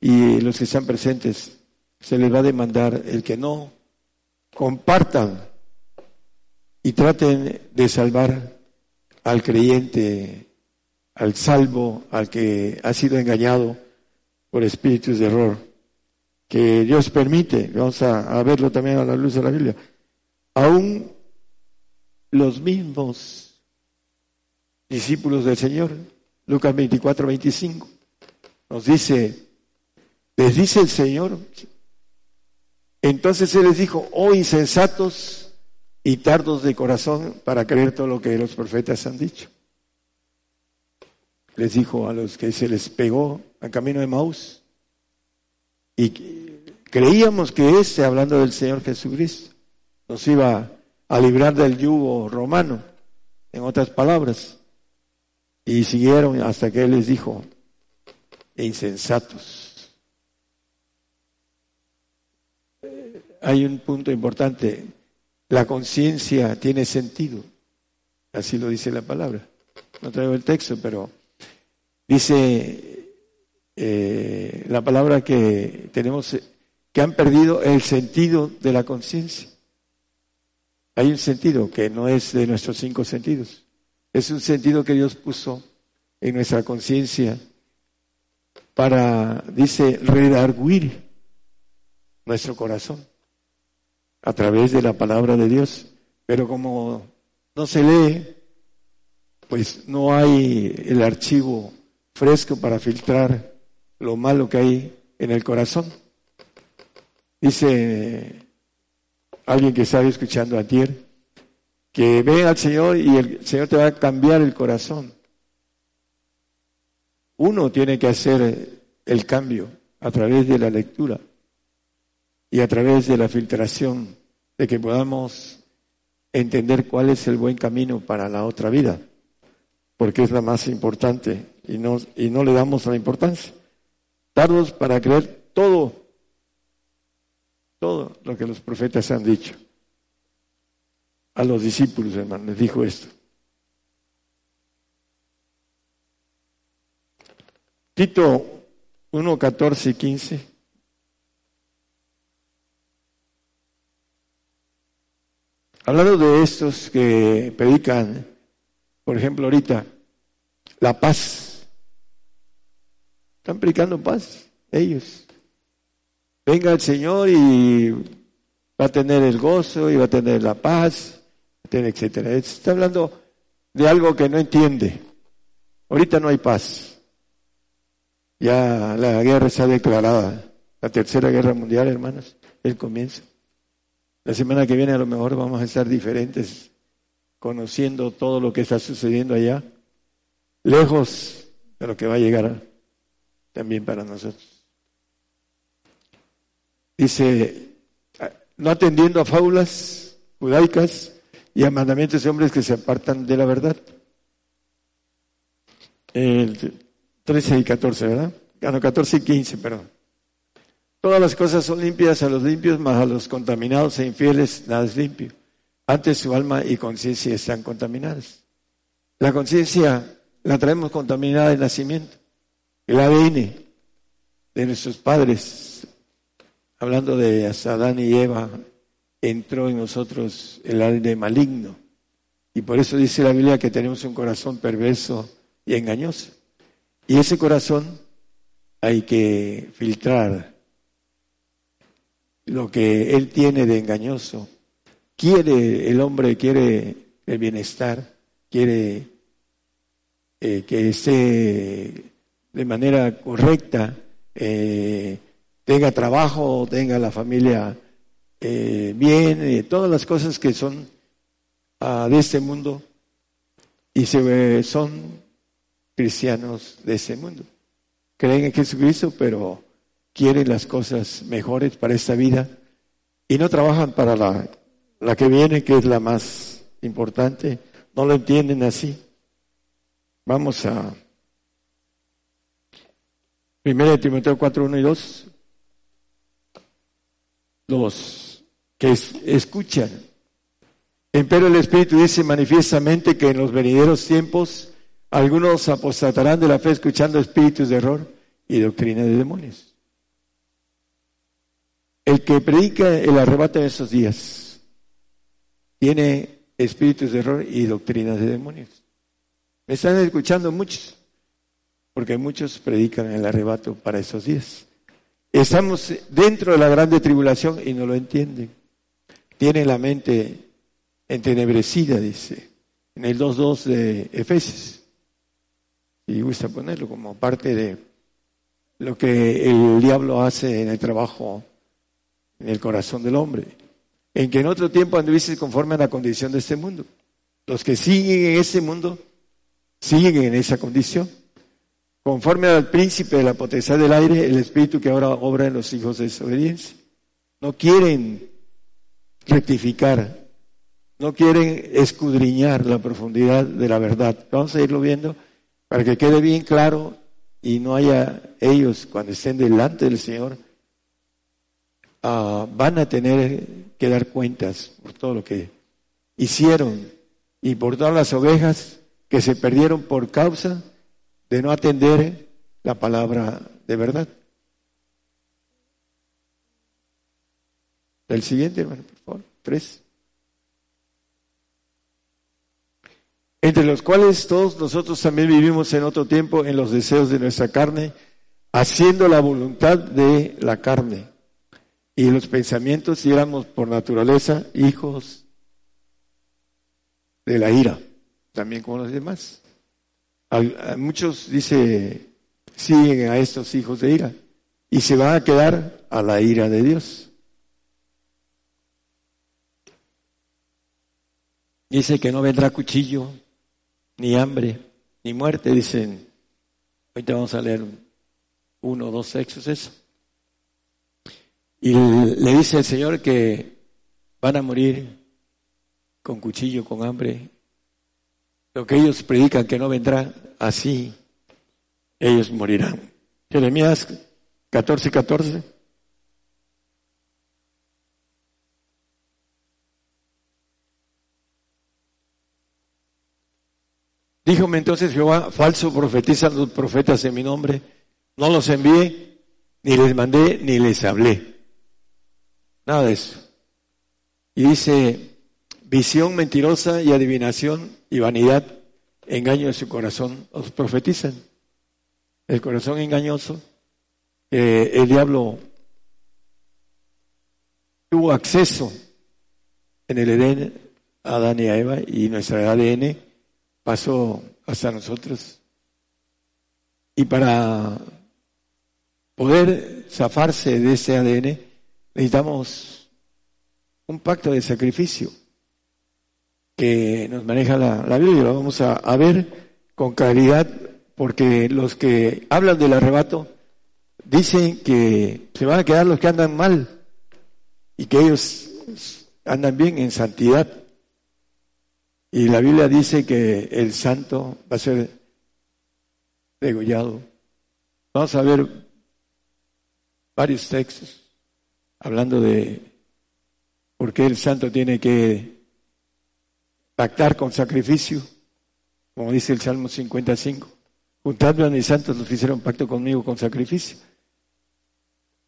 y los que están presentes, se les va a demandar el que no compartan y traten de salvar al creyente, al salvo, al que ha sido engañado por espíritus de error, que Dios permite, vamos a, verlo también a la luz de la Biblia, aún los mismos discípulos del Señor, Lucas 24, 25, nos dice, les dice el Señor. Entonces Él les dijo, oh insensatos y tardos de corazón para creer todo lo que los profetas han dicho. Les dijo a los que se les pegó al camino de Maús. Y creíamos que este, hablando del Señor Jesucristo, nos iba a librar del yugo romano, en otras palabras. Y siguieron hasta que él les dijo, insensatos. Hay un punto importante. La conciencia tiene sentido. Así lo dice la palabra. No traigo el texto, pero dice eh, la palabra que tenemos, que han perdido el sentido de la conciencia. Hay un sentido que no es de nuestros cinco sentidos. Es un sentido que Dios puso en nuestra conciencia para, dice, redarguir nuestro corazón a través de la palabra de Dios. Pero como no se lee, pues no hay el archivo fresco para filtrar lo malo que hay en el corazón. Dice alguien que estaba escuchando a Tier, que ve al Señor y el Señor te va a cambiar el corazón. Uno tiene que hacer el cambio a través de la lectura y a través de la filtración, de que podamos entender cuál es el buen camino para la otra vida, porque es la más importante y no, y no le damos la importancia. Darnos para creer todo, todo lo que los profetas han dicho. A los discípulos, hermano, les dijo esto. Tito 1, 14 y 15. Hablando de estos que predican, por ejemplo, ahorita, la paz. Están predicando paz, ellos. Venga el Señor y va a tener el gozo y va a tener la paz, etcétera. Está hablando de algo que no entiende. Ahorita no hay paz. Ya la guerra está declarada, la tercera guerra mundial, hermanos, el comienzo. La semana que viene a lo mejor vamos a estar diferentes, conociendo todo lo que está sucediendo allá, lejos de lo que va a llegar también para nosotros. Dice, no atendiendo a fábulas judaicas y a mandamientos de hombres que se apartan de la verdad. El 13 y 14, ¿verdad? Ah, no, 14 y 15, perdón. Todas las cosas son limpias a los limpios, mas a los contaminados e infieles nada es limpio. Antes su alma y conciencia están contaminadas. La conciencia la traemos contaminada de nacimiento. El ADN de nuestros padres, hablando de Adán y Eva, entró en nosotros el ADN maligno. Y por eso dice la Biblia que tenemos un corazón perverso y engañoso. Y ese corazón hay que filtrar lo que él tiene de engañoso. Quiere, el hombre quiere el bienestar, quiere eh, que esté de manera correcta, eh, tenga trabajo, tenga la familia eh, bien, todas las cosas que son ah, de este mundo y se son cristianos de ese mundo. Creen en Jesucristo, pero quieren las cosas mejores para esta vida y no trabajan para la, que viene, que es la más importante. No lo entienden así. Vamos a 1 Timoteo 4, 1 y 2. Los que escuchan. Pero el Espíritu dice manifiestamente que en los venideros tiempos algunos apostatarán de la fe escuchando espíritus de error y doctrina de demonios. El que predica el arrebato de esos días tiene espíritus de error y doctrinas de demonios. Me están escuchando muchos, porque muchos predican el arrebato para esos días. Estamos dentro de la grande tribulación y no lo entienden. Tienen la mente entenebrecida, dice, en el 2.2 de Efesios y gusta ponerlo como parte de lo que el diablo hace en el trabajo, en el corazón del hombre. En que en otro tiempo anduviste conforme a la condición de este mundo. Los que siguen en ese mundo siguen en esa condición. Conforme al príncipe de la potestad del aire, el espíritu que ahora obra en los hijos de desobediencia. No quieren rectificar, no quieren escudriñar la profundidad de la verdad. Vamos a irlo viendo para que quede bien claro y no haya ellos cuando estén delante del Señor, ah, van a tener que dar cuentas por todo lo que hicieron y por todas las ovejas que se perdieron por causa de no atender la palabra de verdad. El siguiente, hermano, por favor. Tres. Entre los cuales todos nosotros también vivimos en otro tiempo en los deseos de nuestra carne, haciendo la voluntad de la carne. Y los pensamientos y éramos por naturaleza hijos de la ira, también como los demás. muchos, dice, siguen a estos hijos de ira y se van a quedar a la ira de Dios. Dice que no vendrá cuchillo, ni hambre, ni muerte, dicen. Ahorita vamos a leer uno o dos textos eso. Y le dice el Señor que van a morir con cuchillo, con hambre. Lo que ellos predican que no vendrá, así ellos morirán. Jeremías 14, 14. Díjome entonces Jehová, falso profetizan los profetas en mi nombre. No los envié, ni les mandé, ni les hablé. Nada de eso. Y dice, visión mentirosa y adivinación y vanidad, engaño de su corazón, os profetizan. El corazón engañoso, el diablo tuvo acceso en el Edén a Adán y a Eva y nuestra ADN pasó hasta nosotros. Y para poder zafarse de ese ADN, necesitamos un pacto de sacrificio que nos maneja la, la Biblia. Lo vamos a, a ver con claridad porque los que hablan del arrebato dicen que se van a quedar los que andan mal y que ellos andan bien en santidad. Y la Biblia dice que el santo va a ser degollado. Vamos a ver varios textos hablando de por qué el santo tiene que pactar con sacrificio, como dice el Salmo 55. Juntadme a mis santos los hicieron pacto conmigo con sacrificio.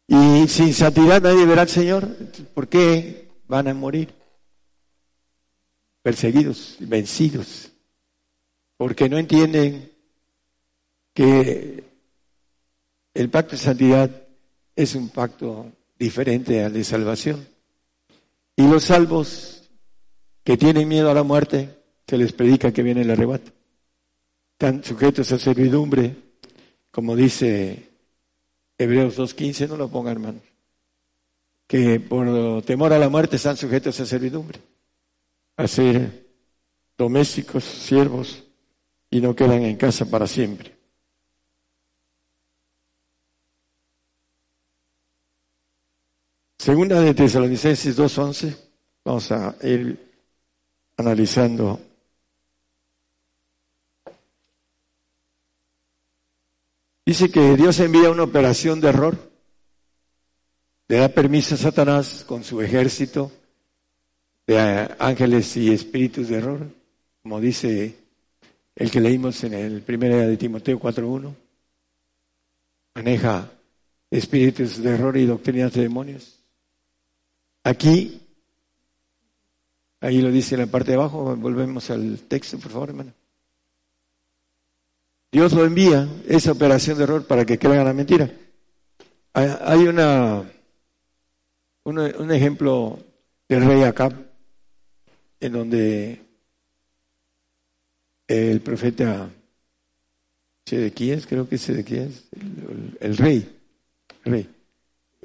Y sin santidad nadie verá al Señor. ¿Por qué van a morir? perseguidos, vencidos, porque no entienden que el pacto de santidad es un pacto diferente al de salvación. Y los salvos que tienen miedo a la muerte, se les predica que viene el arrebato. Están sujetos a servidumbre, como dice Hebreos 2.15, no lo ponga hermano, que por temor a la muerte están sujetos a servidumbre a ser domésticos, siervos, y no quedan en casa para siempre. Segunda de Tesalonicenses 2.11, vamos a ir analizando. Dice que Dios envía una operación de error, le da permiso a Satanás con su ejército de ángeles y espíritus de error, como dice el que leímos en el primer de Timoteo 4.1. Maneja espíritus de error y doctrinas de demonios. Aquí, ahí lo dice en la parte de abajo, volvemos al texto, por favor, hermano. Dios lo envía, esa operación de error, para que crean la mentira. Hay una, un ejemplo del rey Acab en donde el profeta Sedequías, creo que es Sedequías, el, rey, rey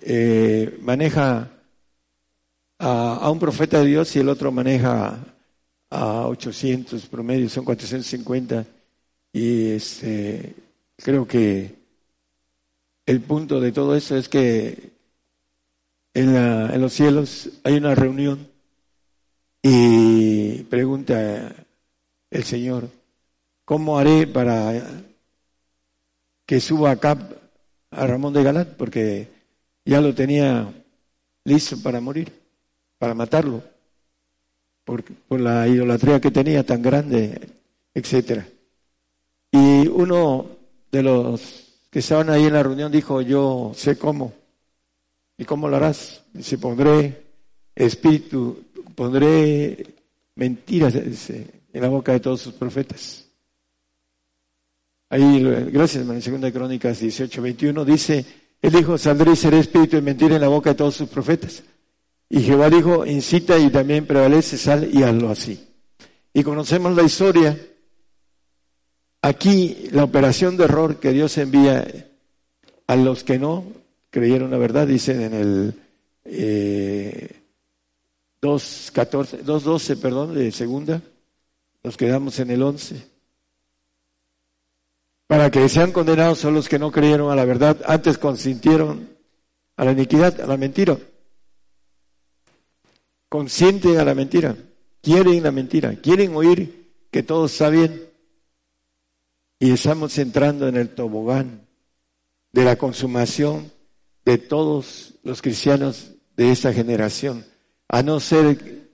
eh, maneja a, un profeta de Dios y el otro maneja a 800 promedio, son 450 y este, creo que el punto de todo eso es que en, en los cielos hay una reunión y pregunta el Señor, ¿cómo haré para que suba acá a Ramón de Galat? Porque ya lo tenía listo para morir, para matarlo, por, la idolatría que tenía tan grande, etcétera. Y uno de los que estaban ahí en la reunión dijo, yo sé cómo. ¿Y cómo lo harás? Dice, pondré espíritu, pondré mentiras en la boca de todos sus profetas. Ahí, gracias, en segunda Crónicas 18, 21, dice, él dijo, saldré y seré espíritu de mentira en la boca de todos sus profetas. Y Jehová dijo, incita y también prevalece, sal y hazlo así. Y conocemos la historia. Aquí la operación de error que Dios envía a los que no creyeron la verdad, dicen en el eh, 2.12, perdón, de segunda, nos quedamos en el 11. Para que sean condenados son los que no creyeron a la verdad, antes consintieron a la iniquidad, a la mentira. Consienten a la mentira, quieren la mentira, quieren oír que todo está bien. Y estamos entrando en el tobogán de la consumación de todos los cristianos de esta generación, a no ser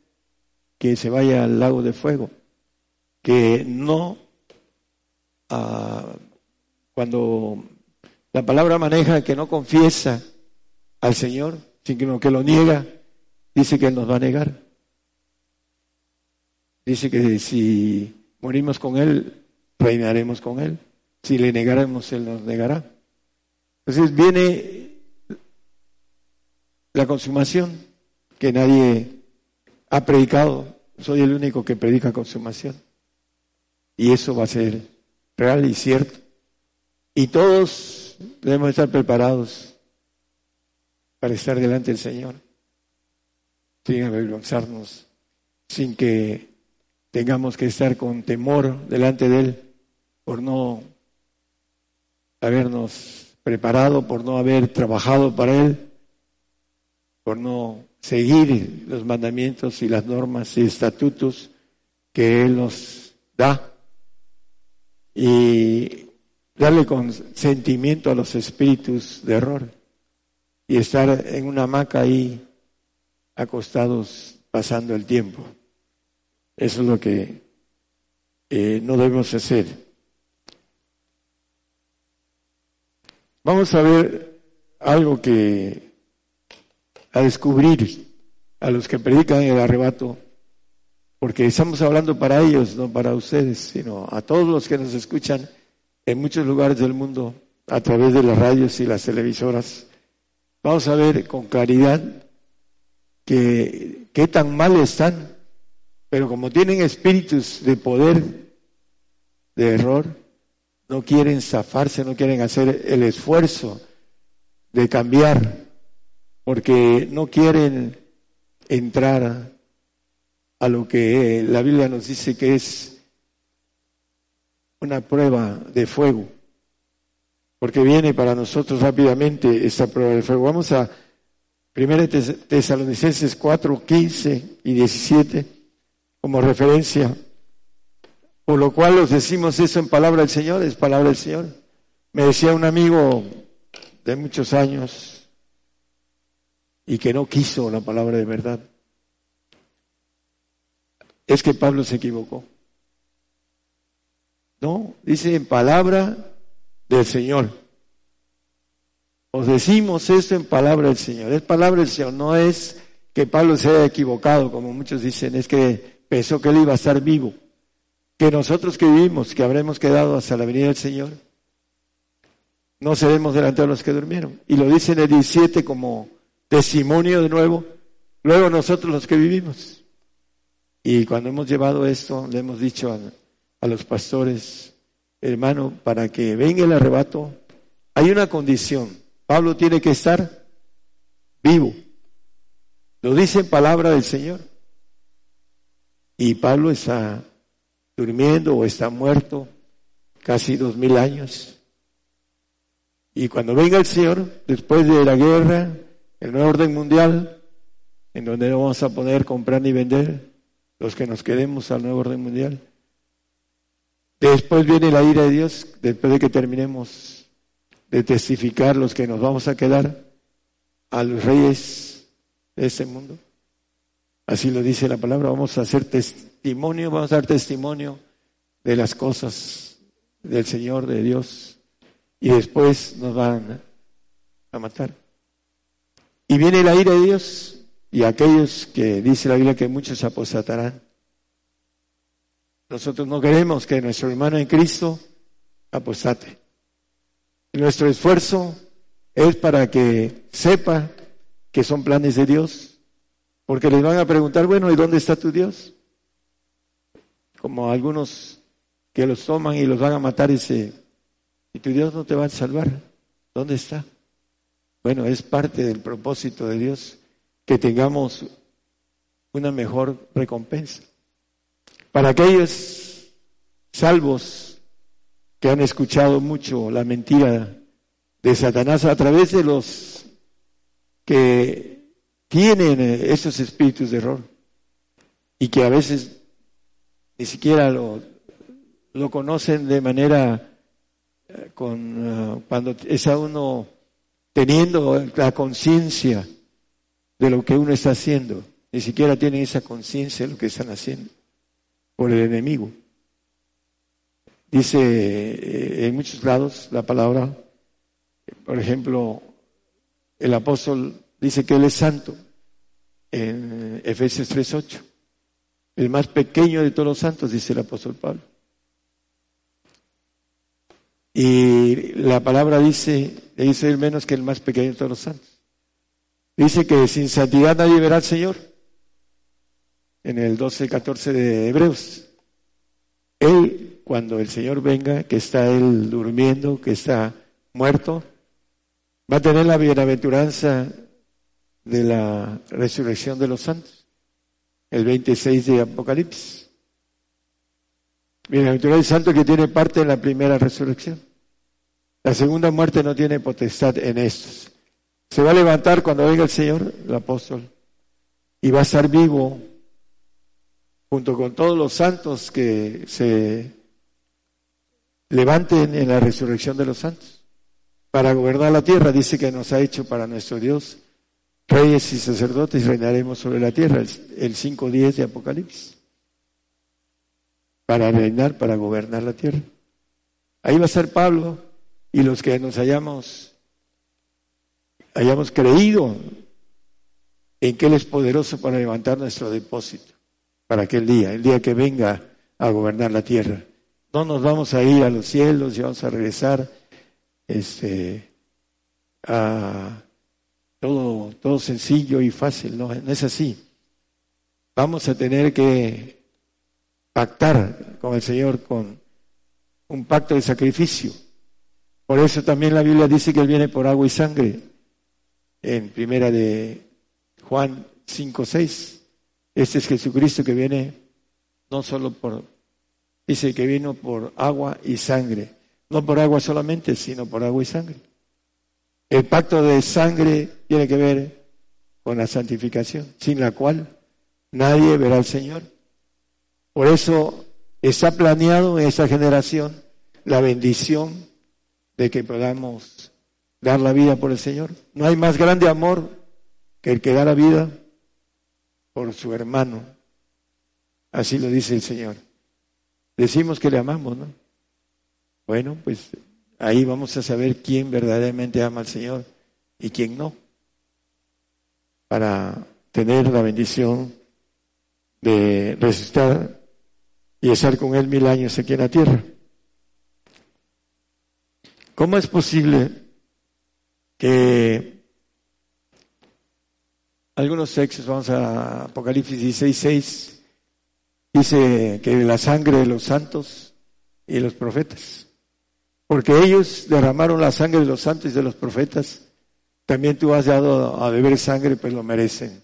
que se vaya al lago de fuego, que no cuando la palabra maneja que no confiesa al Señor, sino que lo niega, dice que Él nos va a negar. Dice que si morimos con Él, reinaremos con Él. Si le negaremos, Él nos negará. Entonces viene la consumación que nadie ha predicado. Soy el único que predica consumación. Y eso va a ser real y cierto. Y todos debemos estar preparados para estar delante del Señor, sin avergonzarnos, sin que tengamos que estar con temor delante de Él por no habernos preparado, por no haber trabajado para Él, por no seguir los mandamientos y las normas y estatutos que Él nos da. Y darle consentimiento a los espíritus de error y estar en una hamaca ahí acostados pasando el tiempo. Eso es lo que eh, no debemos hacer. Vamos a ver algo que a descubrir a los que predican el arrebato porque estamos hablando para ellos, no para ustedes, sino a todos los que nos escuchan en muchos lugares del mundo a través de las radios y las televisoras. Vamos a ver con claridad que qué tan mal están, pero como tienen espíritus de poder, de error, no quieren zafarse, no quieren hacer el esfuerzo de cambiar, porque no quieren entrar a lo que la Biblia nos dice que es una prueba de fuego, porque viene para nosotros rápidamente esta prueba de fuego. Vamos a 1 Tesalonicenses 4, 15 y 17 como referencia, por lo cual os decimos eso en palabra del Señor, es palabra del Señor. Me decía un amigo de muchos años y que no quiso la palabra de verdad es que Pablo se equivocó. No, dice en palabra del Señor. Os decimos esto en palabra del Señor. Es palabra del Señor, no es que Pablo se haya equivocado, como muchos dicen, es que pensó que él iba a estar vivo. Que nosotros que vivimos, que habremos quedado hasta la venida del Señor, no seremos delante de los que durmieron. Y lo dice en el 17 como testimonio de nuevo, luego nosotros los que vivimos. Y cuando hemos llevado esto, le hemos dicho a, los pastores, hermano, para que venga el arrebato, hay una condición. Pablo tiene que estar vivo. Lo dice en palabra del Señor. Y Pablo está durmiendo o está muerto casi dos mil años. Y cuando venga el Señor, después de la guerra, el nuevo orden mundial, en donde no vamos a poder comprar ni vender, los que nos quedemos al nuevo orden mundial, Después viene la ira de Dios, después de que terminemos de testificar los que nos vamos a quedar a los reyes de este mundo. Así lo dice la palabra, vamos a hacer testimonio, vamos a dar testimonio de las cosas del Señor, de Dios, y después nos van a matar. Y viene la ira de Dios y aquellos que dice la Biblia que muchos apostatarán. Nosotros no queremos que nuestro hermano en Cristo apostate. Nuestro esfuerzo es para que sepa que son planes de Dios, porque les van a preguntar, bueno, ¿y dónde está tu Dios? Como algunos que los toman y los van a matar dice, ¿y tu Dios no te va a salvar? ¿Dónde está? Bueno, es parte del propósito de Dios que tengamos una mejor recompensa. Para aquellos salvos que han escuchado mucho la mentira de Satanás a través de los que tienen esos espíritus de error y que a veces ni siquiera lo, lo conocen de manera eh, con uh, cuando es a uno teniendo la conciencia de lo que uno está haciendo. Ni siquiera tienen esa conciencia de lo que están haciendo por el enemigo. Dice eh, en muchos lados la palabra, por ejemplo, el apóstol dice que él es santo en Efesios 3.8. El más pequeño de todos los santos, dice el apóstol Pablo. Y la palabra dice, dice el menos que el más pequeño de todos los santos. Dice que sin santidad nadie verá al Señor. En el 12, 14 de Hebreos. Él, cuando el Señor venga, que está él durmiendo, que está muerto, va a tener la bienaventuranza de la resurrección de los santos. El 26 de Apocalipsis. Bienaventurado el santo que tiene parte en la primera resurrección. La segunda muerte no tiene potestad en estos. Se va a levantar cuando venga el Señor, el apóstol, y va a estar vivo junto con todos los santos que se levanten en la resurrección de los santos. Para gobernar la tierra, dice que nos ha hecho para nuestro Dios reyes y sacerdotes reinaremos sobre la tierra, el 5.10 de Apocalipsis para reinar, para gobernar la tierra. Ahí va a ser Pablo y los que nos hayamos, hayamos creído en que Él es poderoso para levantar nuestro depósito para aquel día, el día que venga a gobernar la tierra. No nos vamos a ir a los cielos y vamos a regresar este, a todo, todo sencillo y fácil, no, no es así. Vamos a tener que pactar con el Señor con un pacto de sacrificio. Por eso también la Biblia dice que Él viene por agua y sangre. En primera de Juan 5, 6. Este es Jesucristo que viene no solo por, dice que vino por agua y sangre. No por agua solamente, sino por agua y sangre. El pacto de sangre tiene que ver con la santificación, sin la cual nadie verá al Señor. Por eso está planeado en esta generación la bendición de que podamos dar la vida por el Señor. No hay más grande amor que el que da la vida por su hermano. Así lo dice el Señor. Decimos que le amamos, ¿no? Bueno, pues ahí vamos a saber quién verdaderamente ama al Señor y quién no. Para tener la bendición de resucitar y estar con Él mil años aquí en la tierra. ¿Cómo es posible que algunos textos, vamos a Apocalipsis 16, 6, dice que la sangre de los santos y los profetas, porque ellos derramaron la sangre de los santos y de los profetas, también tú has dado a beber sangre, pues lo merecen.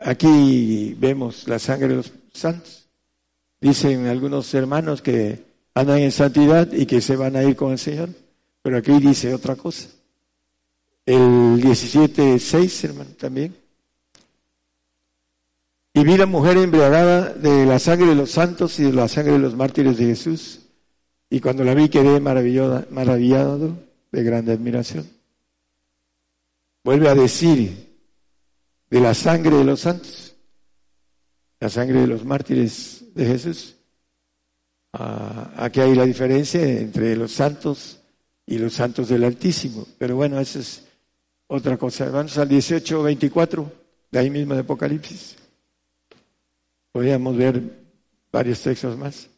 Aquí vemos la sangre de los santos. Dicen algunos hermanos que andan en santidad y que se van a ir con el Señor, pero aquí dice otra cosa. El 17.6, hermano, también. Y vi la mujer embriagada de la sangre de los santos y de la sangre de los mártires de Jesús. Y cuando la vi quedé maravillado, maravillado de grande admiración. Vuelve a decir de la sangre de los santos, la sangre de los mártires de Jesús. Ah, aquí hay la diferencia entre los santos y los santos del Altísimo. Pero bueno, eso es otra cosa. Vamos al 18, 24, de ahí mismo de Apocalipsis. Podríamos ver varios textos más.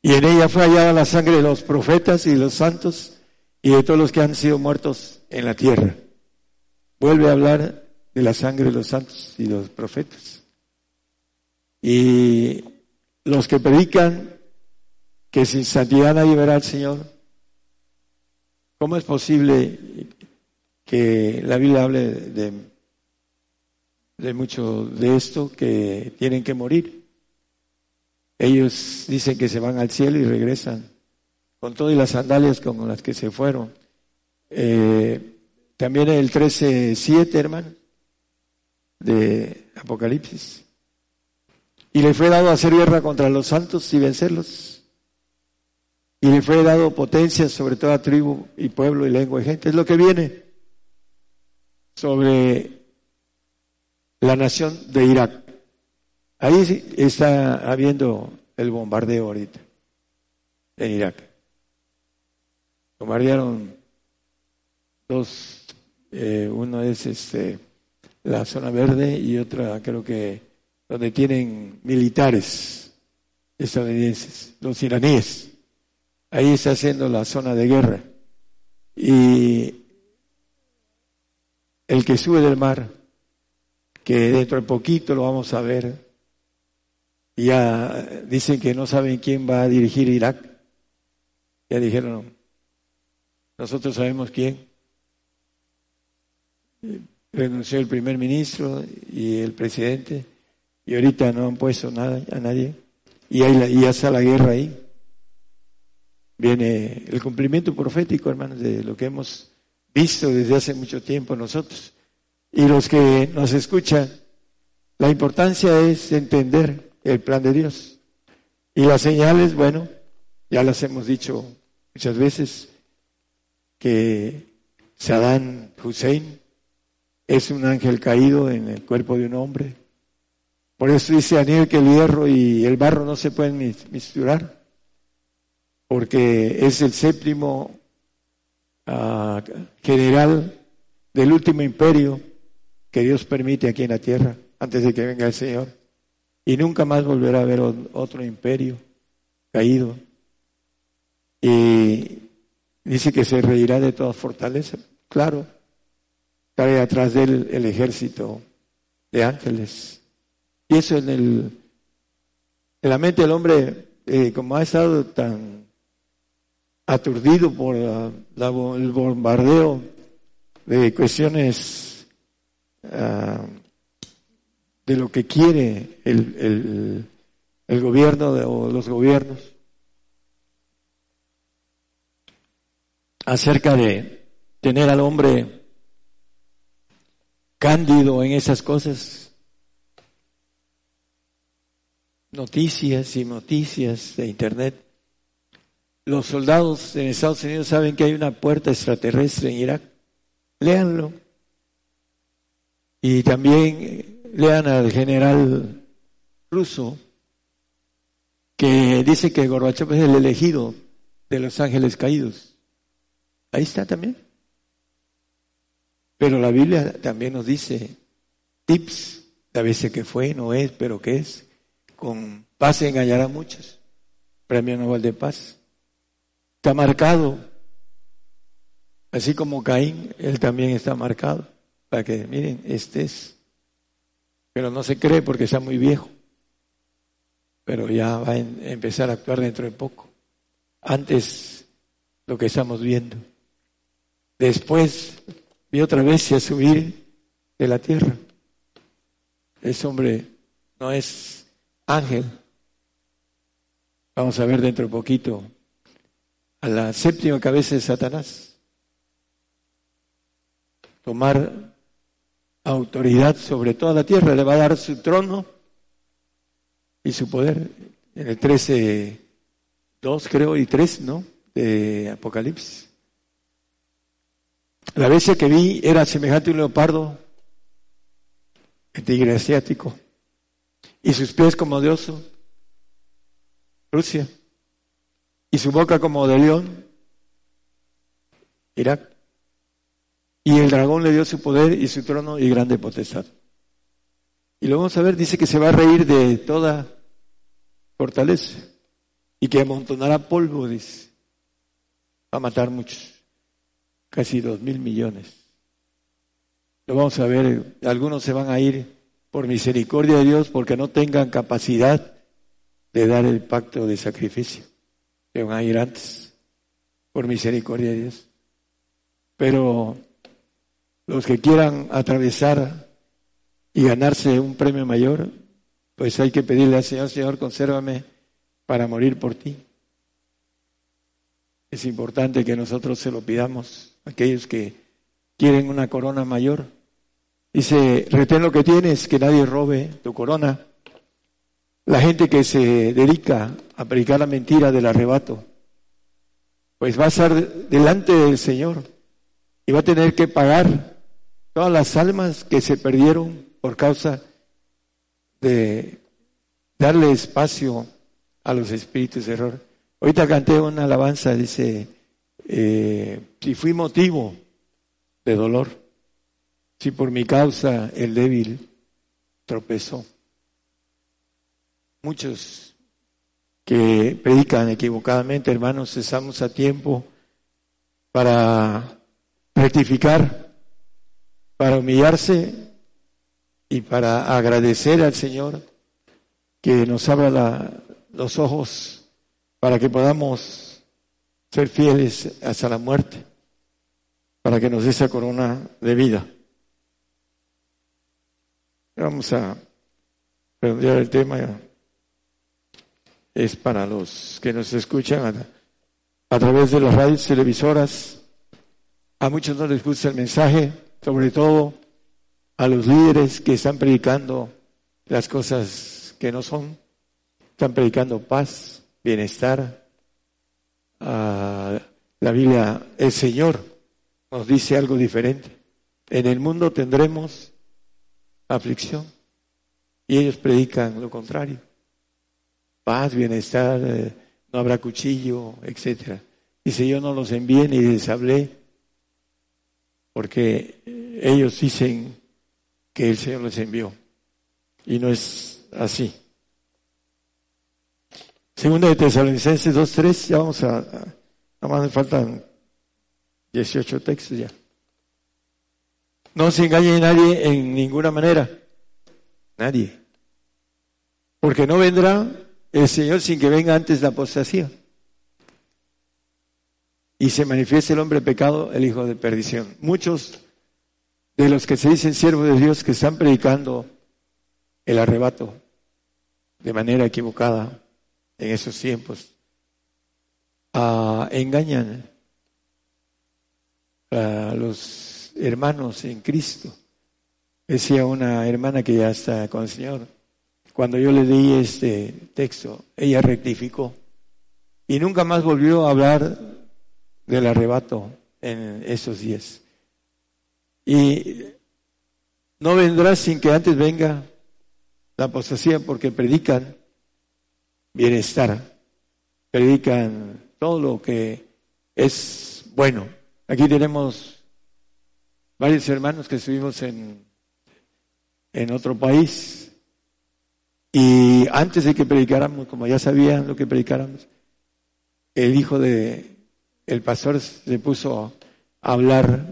Y en ella fue hallada la sangre de los profetas y de los santos y de todos los que han sido muertos en la tierra. Vuelve a hablar de la sangre de los santos y de los profetas. Y los que predican que sin santidad nadie verá al Señor, ¿cómo es posible que la Biblia hable de, de mucho de esto que tienen que morir? Ellos dicen que se van al cielo y regresan con todas las sandalias como las que se fueron. Eh, también el 13.7, hermano, de Apocalipsis. Y le fue dado hacer guerra contra los santos y vencerlos. Y le fue dado potencia sobre toda tribu y pueblo y lengua y gente. Es lo que viene sobre la nación de Irak. Ahí está habiendo el bombardeo ahorita, en Irak. Bombardearon dos, eh, uno es este, la zona verde y otra creo que donde tienen militares estadounidenses, los iraníes. Ahí está haciendo la zona de guerra. Y el que sube del mar, que dentro de poquito lo vamos a ver, ya dicen que no saben quién va a dirigir Irak. Ya dijeron, nosotros sabemos quién. Renunció el primer ministro y el presidente y ahorita no han puesto nada a nadie y, y ya está la guerra ahí. Viene el cumplimiento profético, hermanos, de lo que hemos visto desde hace mucho tiempo nosotros. Y los que nos escuchan, la importancia es entender el plan de Dios. Y las señales, bueno, ya las hemos dicho muchas veces, que Saddam Hussein es un ángel caído en el cuerpo de un hombre. Por eso dice Daniel que el hierro y el barro no se pueden misturar, porque es el séptimo ah, general del último imperio que Dios permite aquí en la tierra antes de que venga el Señor y nunca más volverá a haber otro imperio caído. Y dice que se reirá de toda fortaleza. Claro, trae atrás de él el ejército de ángeles. Y eso en, el, en la mente del hombre, eh, como ha estado tan aturdido por el bombardeo de cuestiones ah, de lo que quiere el, el, gobierno o los gobiernos acerca de tener al hombre cándido en esas cosas. Noticias y noticias de Internet. Los soldados en Estados Unidos saben que hay una puerta extraterrestre en Irak. Léanlo. Y también lean al general ruso que dice que Gorbachev es el elegido de los ángeles caídos. Ahí está también. Pero la Biblia también nos dice tips, a veces que fue, no es, pero que es. Con paz engañará a muchos. Premio Nobel de Paz. Está marcado. Así como Caín, él también está marcado. Para que, miren, este es pero no se cree porque está muy viejo. Pero ya va a empezar a actuar dentro de poco. Antes lo que estamos viendo. Después vi otra vez a subir de la tierra. Ese hombre no es ángel. Vamos a ver dentro de poquito a la séptima cabeza de Satanás. Tomar autoridad sobre toda la tierra, le va a dar su trono y su poder. En el 13, 2 creo y 3, ¿no? De Apocalipsis. La bestia que vi era semejante a un leopardo, el tigre asiático, y sus pies como de oso, Rusia, y su boca como de león, Irak. Y el dragón le dio su poder y su trono y grande potestad. Y lo vamos a ver, dice que se va a reír de toda fortaleza y que amontonará polvo, dice. Va a matar muchos, casi dos mil millones. Lo vamos a ver, algunos se van a ir por misericordia de Dios porque no tengan capacidad de dar el pacto de sacrificio. Se van a ir antes, por misericordia de Dios. Pero los que quieran atravesar y ganarse un premio mayor, pues hay que pedirle al Señor, Señor, consérvame para morir por ti. Es importante que nosotros se lo pidamos, aquellos que quieren una corona mayor. Dice, retén lo que tienes, que nadie robe tu corona. La gente que se dedica a predicar la mentira del arrebato, pues va a estar delante del Señor y va a tener que pagar todas las almas que se perdieron por causa de darle espacio a los espíritus de error. Ahorita canté una alabanza, dice, eh, si fui motivo de dolor, si por mi causa el débil tropezó. Muchos que predican equivocadamente, hermanos, estamos a tiempo para rectificar para humillarse y para agradecer al Señor que nos abra los ojos para que podamos ser fieles hasta la muerte, para que nos dé esa corona de vida. Vamos a redondear el tema. Es para los que nos escuchan a, a través de las radios televisoras. A muchos no les gusta el mensaje, sobre todo a los líderes que están predicando las cosas que no son, están predicando paz, bienestar. la Biblia, el Señor nos dice algo diferente. En el mundo tendremos aflicción y ellos predican lo contrario. Paz, bienestar, eh, no habrá cuchillo, etcétera. Dice, yo no los envié ni les hablé porque ellos dicen que el Señor les envió y no es así. Segunda de Tesalonicenses 2.3, ya vamos a, nada más me faltan 18 textos ya. No se engañe nadie en ninguna manera, nadie, porque no vendrá el Señor sin que venga antes la apostasía y se manifieste el hombre pecado, el hijo de perdición. Muchos de los que se dicen siervos de Dios que están predicando el arrebato de manera equivocada en esos tiempos, ah, engañan a los hermanos en Cristo. Decía una hermana que ya está con el Señor, cuando yo le di este texto, ella rectificó y nunca más volvió a hablar del arrebato en esos días. Y no vendrá sin que antes venga la apostasía porque predican bienestar, predican todo lo que es bueno. Aquí tenemos varios hermanos que estuvimos en, en otro país y antes de que predicáramos, como ya sabían lo que predicáramos, el hijo de el pastor se puso a hablar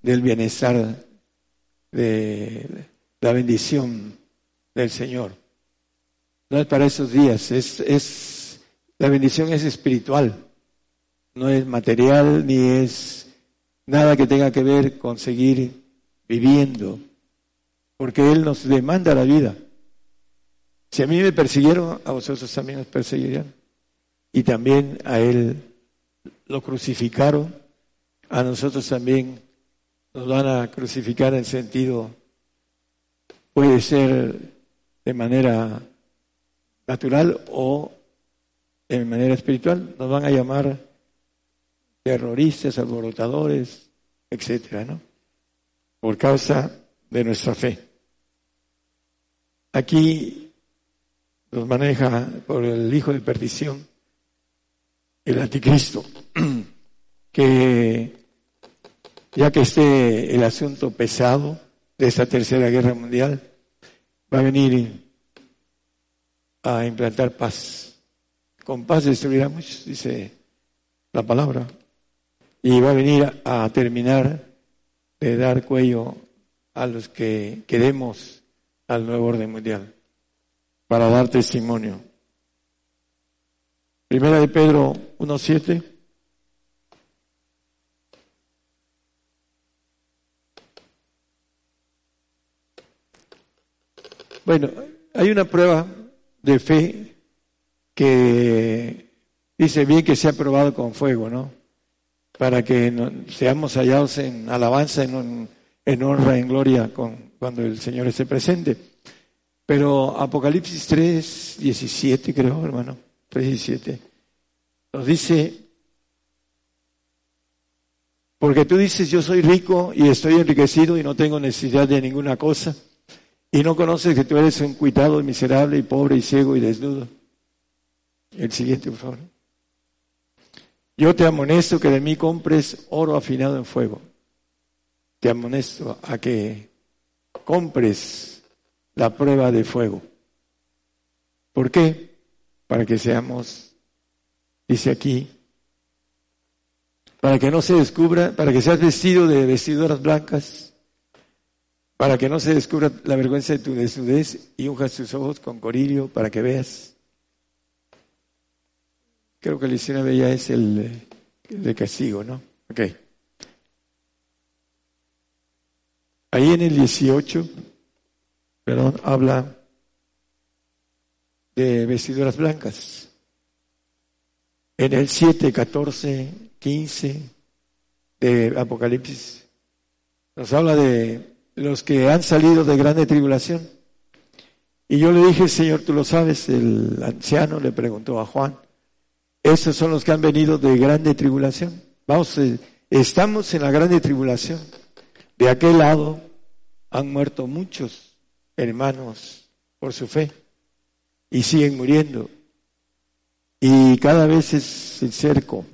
del bienestar, de la bendición del Señor. No es para esos días, es, es, la bendición es espiritual, no es material ni es nada que tenga que ver con seguir viviendo, porque Él nos demanda la vida. Si a mí me persiguieron, a vosotros también os perseguirían. Y también a Él lo crucificaron, a nosotros también nos van a crucificar en sentido puede ser de manera natural o de manera espiritual. Nos van a llamar terroristas, alborotadores, etcétera, ¿no? Por causa de nuestra fe. Aquí nos maneja por el hijo de perdición, el anticristo, que ya que esté el asunto pesado de esta tercera guerra mundial, va a venir a implantar paz. Con paz destruiremos, dice la palabra, y va a venir a terminar de dar cuello a los que queremos al nuevo orden mundial, para dar testimonio. Primera de Pedro 1.7. Bueno, hay una prueba de fe que dice bien que se ha probado con fuego, ¿no? Para que seamos hallados en alabanza, en, honra, en gloria cuando el Señor esté presente. Pero Apocalipsis 3, 17 creo, hermano, 3, 17, nos dice, porque tú dices, yo soy rico y estoy enriquecido y no tengo necesidad de ninguna cosa y no conoces que tú eres un cuitado, miserable y pobre y ciego y desnudo. El siguiente, por favor. Yo te amonesto que de mí compres oro afinado en fuego. Te amonesto a que compres la prueba de fuego. ¿Por qué? Para que seamos, dice aquí, para que no se descubra, para que seas vestido de vestiduras blancas, para que no se descubra la vergüenza de tu desnudez y unjas tus ojos con coririo para que veas. Creo que la escena bella es el, de castigo, ¿no? Ok. Ahí en el 18, perdón, habla de vestiduras blancas. En el 7, 14, 15 de Apocalipsis nos habla de los que han salido de grande tribulación. Y yo le dije, Señor, tú lo sabes, el anciano le preguntó a Juan, esos son los que han venido de grande tribulación. Vamos, eh, estamos en la grande tribulación. De aquel lado han muerto muchos hermanos por su fe y siguen muriendo. Y cada vez es el cerco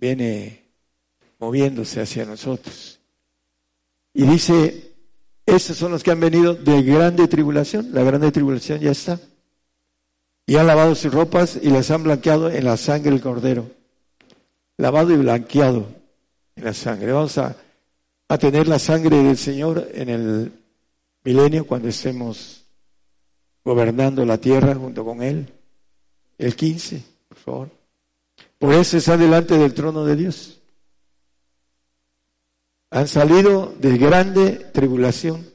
viene moviéndose hacia nosotros. Y dice, esos son los que han venido de grande tribulación, la grande tribulación ya está. Y han lavado sus ropas y las han blanqueado en la sangre del cordero. Lavado y blanqueado en la sangre. Vamos a, a tener la sangre del Señor en el milenio cuando estemos gobernando la tierra junto con Él. El 15, por favor. Por eso está delante del trono de Dios han salido de grande tribulación.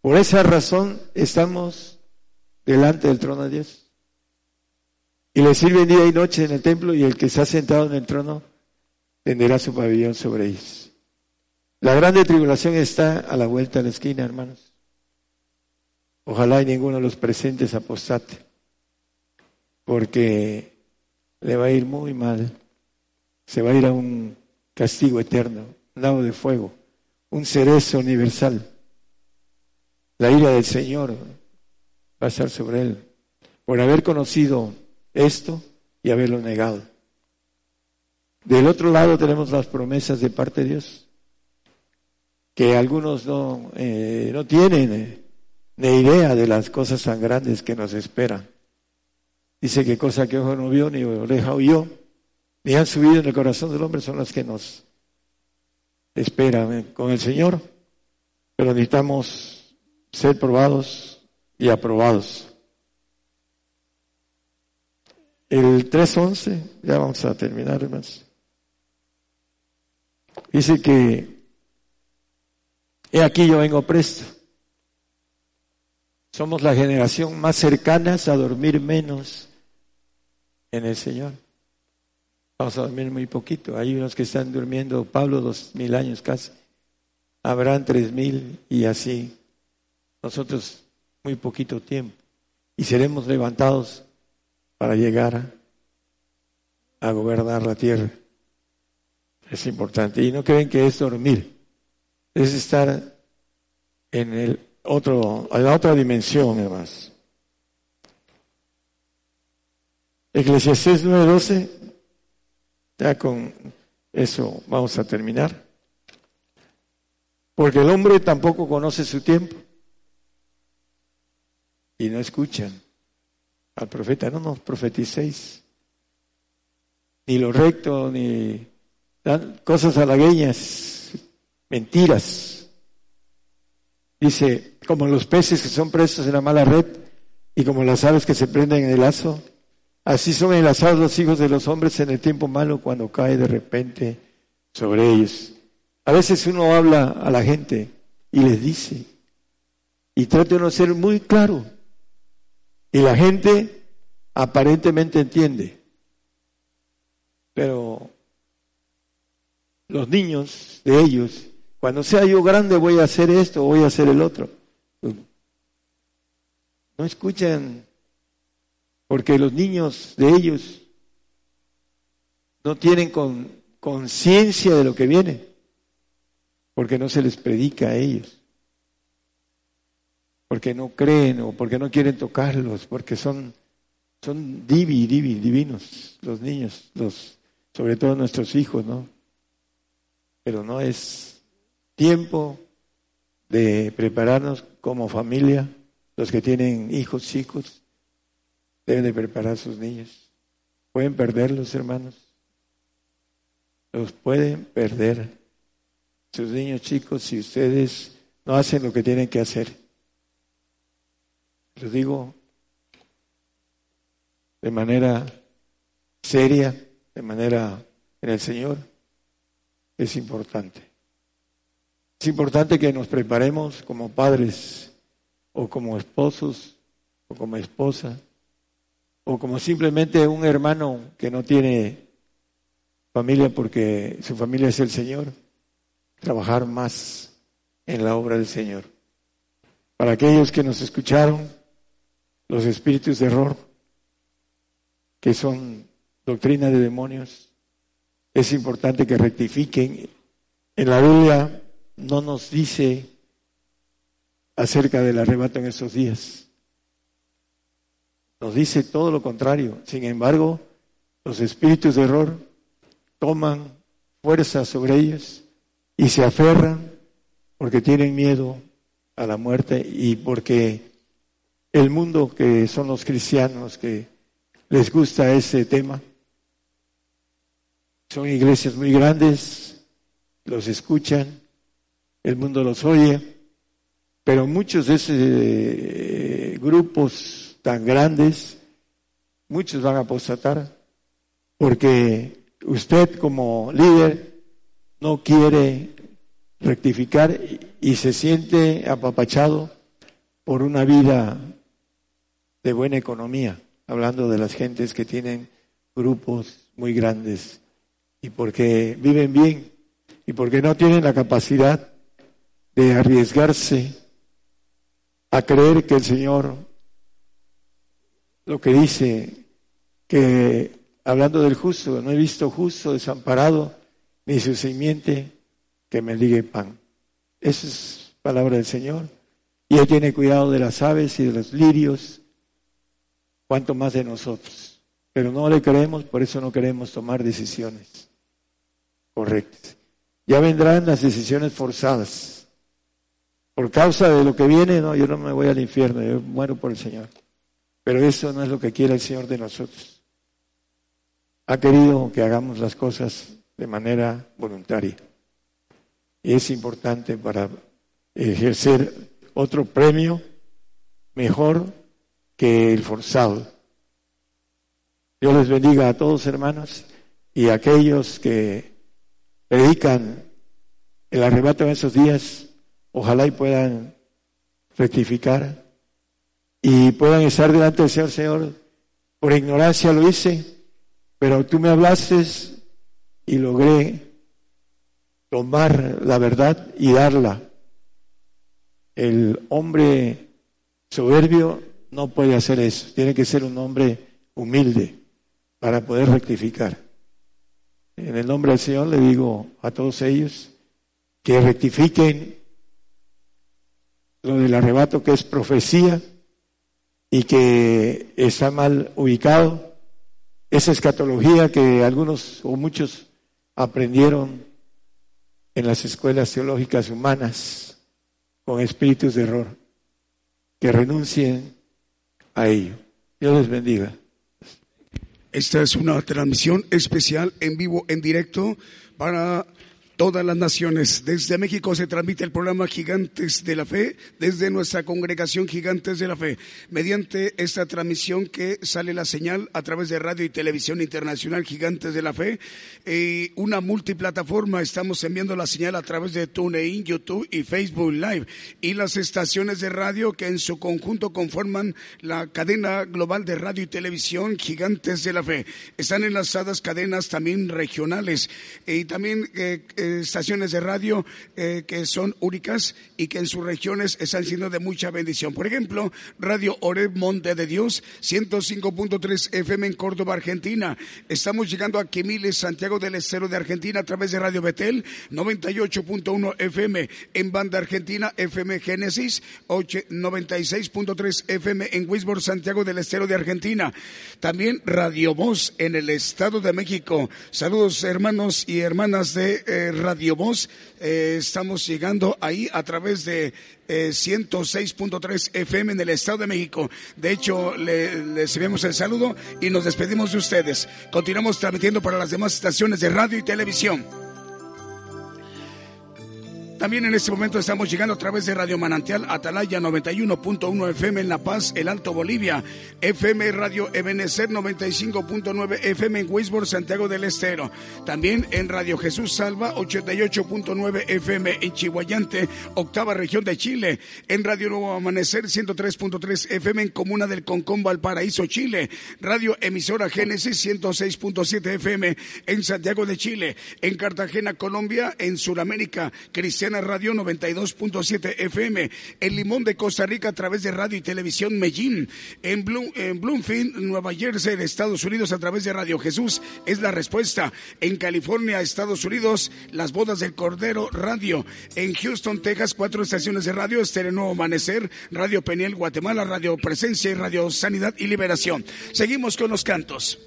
Por esa razón estamos delante del trono de Dios. Y le sirven día y noche en el templo y el que ha sentado en el trono tenderá su pabellón sobre ellos. La grande tribulación está a la vuelta de la esquina, hermanos. Ojalá y ninguno de los presentes apostate, porque le va a ir muy mal. Se va a ir a un castigo eterno lago de fuego, un cerezo universal. La ira del Señor va a estar sobre él por haber conocido esto y haberlo negado. Del otro lado tenemos las promesas de parte de Dios, que algunos no, eh, no tienen eh, ni idea de las cosas tan grandes que nos esperan. Dice que cosa que ojo no vio, ni oreja oyó, ni han subido en el corazón del hombre son las que nos espera con el Señor, pero necesitamos ser probados y aprobados. El 3.11, ya vamos a terminar, hermanos. Dice que, he aquí yo vengo presto. Somos la generación más cercana a dormir menos en el Señor. Vamos a dormir muy poquito. Hay unos que están durmiendo, Pablo, dos mil años casi. Abraham, tres mil y así. nosotros muy poquito tiempo y seremos levantados para llegar a gobernar la tierra. Es importante. Y no creen que es dormir, es estar en el otro, en la otra dimensión, además. Eclesiastés 9:12, ya con eso vamos a terminar. Porque el hombre tampoco conoce su tiempo y no escuchan al profeta, no nos profeticéis, ni lo recto, ni cosas halagueñas, mentiras. Dice, como los peces que son presos en la mala red y como las aves que se prenden en el lazo, así son enlazados los hijos de los hombres en el tiempo malo cuando cae de repente sobre ellos. A veces uno habla a la gente y les dice, y trata de no ser muy claro, y la gente aparentemente entiende, pero los niños de ellos, cuando sea yo grande voy a hacer esto, voy a hacer el otro. No escuchan, porque los niños de ellos no tienen conciencia de lo que viene, porque no se les predica a ellos, porque no creen o porque no quieren tocarlos, porque son, son divi, divi, divinos los niños, los, sobre todo nuestros hijos, ¿no? Pero no es tiempo de prepararnos como familia los que tienen hijos chicos deben de preparar a sus niños. Pueden perderlos, hermanos. Los pueden perder. Sus niños chicos, si ustedes no hacen lo que tienen que hacer. Lo digo de manera seria, de manera en el Señor. Es importante. Es importante que nos preparemos como padres o como esposos, o como esposa, o como simplemente un hermano que no tiene familia porque su familia es el Señor, trabajar más en la obra del Señor. Para aquellos que nos escucharon, los espíritus de error, que son doctrina de demonios, es importante que rectifiquen. En la Biblia no nos dice acerca del arrebato en esos días. Nos dice todo lo contrario. Sin embargo, los espíritus de error toman fuerza sobre ellos y se aferran porque tienen miedo a la muerte y porque el mundo que son los cristianos que les gusta ese tema, son iglesias muy grandes, los escuchan, el mundo los oye, pero muchos de esos eh, grupos tan grandes, muchos van a apostatar, porque usted como líder no quiere rectificar y se siente apapachado por una vida de buena economía, hablando de las gentes que tienen grupos muy grandes y porque viven bien y porque no tienen la capacidad de arriesgarse a creer que el Señor, lo que dice, que hablando del justo, no he visto justo desamparado, ni su simiente que me diga pan. Esa es palabra del Señor. Y Él tiene cuidado de las aves y de los lirios, cuanto más de nosotros. Pero no le creemos, por eso no queremos tomar decisiones correctas. Ya vendrán las decisiones forzadas por causa de lo que viene, no, yo no me voy al infierno, yo muero por el Señor. Pero eso no es lo que quiere el Señor de nosotros. Ha querido que hagamos las cosas de manera voluntaria. Y es importante para ejercer otro premio mejor que el forzado. Dios les bendiga a todos, hermanos, y a aquellos que predican el arrebato en esos días Ojalá y puedan rectificar y puedan estar delante del Señor, Señor. Por ignorancia lo hice, pero tú me hablaste y logré tomar la verdad y darla. El hombre soberbio no puede hacer eso. Tiene que ser un hombre humilde para poder rectificar. En el nombre del Señor le digo a todos ellos que rectifiquen lo del arrebato que es profecía y que está mal ubicado. Esa escatología que algunos o muchos aprendieron en las escuelas teológicas humanas con espíritus de error, que renuncien a ello. Dios les bendiga. Esta es una transmisión especial en vivo, en directo, para todas las naciones. Desde México se transmite el programa Gigantes de la Fe, desde nuestra congregación Gigantes de la Fe, mediante esta transmisión que sale la señal a través de radio y televisión internacional Gigantes de la Fe, eh, una multiplataforma, estamos enviando la señal a través de TuneIn, YouTube y Facebook Live, y las estaciones de radio que en su conjunto conforman la cadena global de radio y televisión Gigantes de la Fe. Están enlazadas cadenas también regionales y también eh, estaciones de radio eh, que son únicas y que en sus regiones están siendo de mucha bendición. Por ejemplo, Radio Oreb Monte de Dios, 105.3 FM en Córdoba, Argentina. Estamos llegando a Quimiles, Santiago del Estero de Argentina a través de Radio Betel, 98.1 FM en Banda Argentina, FM Génesis, 96.3 FM en Wisborne, Santiago del Estero de Argentina. También Radio Voz en el Estado de México. Saludos hermanos y hermanas de eh, Radio Voz. Eh, estamos llegando ahí a través de 106.3 eh, FM en el Estado de México. De hecho, le, les el saludo y nos despedimos de ustedes. Continuamos transmitiendo para las demás estaciones de radio y televisión. También en este momento estamos llegando a través de Radio Manantial Atalaya 91.1 FM en La Paz, El Alto Bolivia, FM Radio Ebenecer 95.9 FM en Wisborne, Santiago del Estero. También en Radio Jesús Salva 88.9 FM en Chihuayante, octava región de Chile. En Radio Nuevo Amanecer 103.3 FM en Comuna del Concón, Valparaíso, Chile. Radio Emisora Génesis 106.7 FM en Santiago de Chile. En Cartagena, Colombia, en Sudamérica, Cristiana Radio 92.7 FM, en Limón de Costa Rica a través de radio y televisión Medellín, en, en Bloomfield, Nueva Jersey de Estados Unidos a través de Radio Jesús es la respuesta, en California, Estados Unidos, las bodas del Cordero Radio, en Houston, Texas, cuatro estaciones de radio, Estéreo Nuevo Amanecer, Radio Peniel, Guatemala, Radio Presencia y Radio Sanidad y Liberación. Seguimos con los cantos.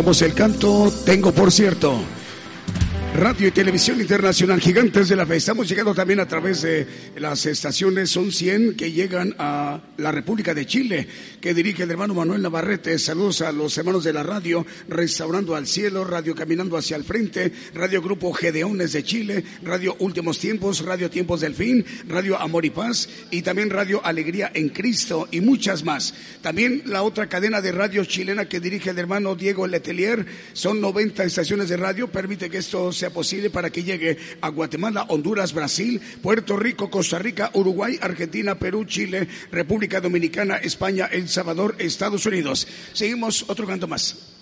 El canto Tengo por cierto. Radio y Televisión Internacional Gigantes de la Fe. Estamos llegando también a través de las estaciones, son 100 que llegan a la República de Chile, que dirige el hermano Manuel Navarrete. Saludos a los hermanos de la radio, Restaurando al Cielo, Radio Caminando hacia el Frente, Radio Grupo Gedeones de Chile, Radio Últimos Tiempos, Radio Tiempos del Fin, Radio Amor y Paz y también Radio Alegría en Cristo y muchas más. También la otra cadena de radio chilena que dirige el hermano Diego Letelier, son 90 estaciones de radio, permite que esto sea posible para que llegue a Guatemala, Honduras, Brasil, Puerto Rico, Costa Rica, Uruguay, Argentina, Perú, Chile, República Dominicana, España, El Salvador, Estados Unidos. Seguimos otro canto más.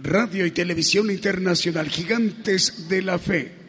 Radio y Televisión Internacional, Gigantes de la Fe.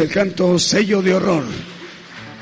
El canto Sello de Horror.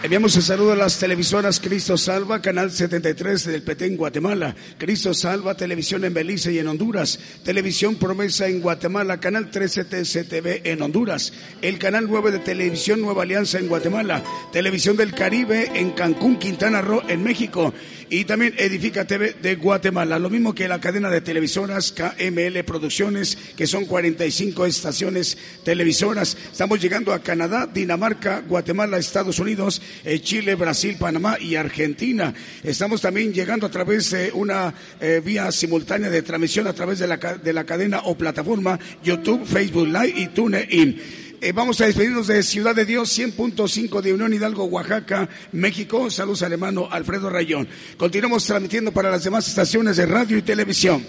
Enviamos el saludo a las televisoras Cristo Salva, Canal 73 del Petén, Guatemala, Cristo Salva, Televisión en Belice y en Honduras, Televisión Promesa en Guatemala, Canal 13 TCTV en Honduras, el Canal 9 de Televisión Nueva Alianza en Guatemala, Televisión del Caribe en Cancún, Quintana Roo en México y también Edifica TV de Guatemala, lo mismo que la cadena de televisoras KML Producciones, que son 45 estaciones televisoras. Estamos llegando a Canadá, Dinamarca, Guatemala, Estados Unidos, eh, Chile, Brasil, Panamá y Argentina. Estamos también llegando a través de una eh, vía simultánea de transmisión a través de la, de la cadena o plataforma YouTube, Facebook Live y TuneIn. Eh, vamos a despedirnos de Ciudad de Dios 100.5 de Unión Hidalgo, Oaxaca, México. Saludos al hermano Alfredo Rayón. Continuamos transmitiendo para las demás estaciones de radio y televisión.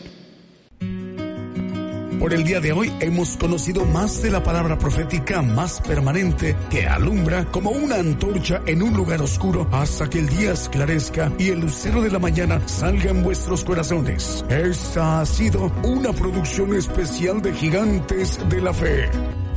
Por el día de hoy hemos conocido más de la palabra profética más permanente que alumbra como una antorcha en un lugar oscuro hasta que el día esclarezca y el lucero de la mañana salga en vuestros corazones. Esta ha sido una producción especial de Gigantes de la Fe.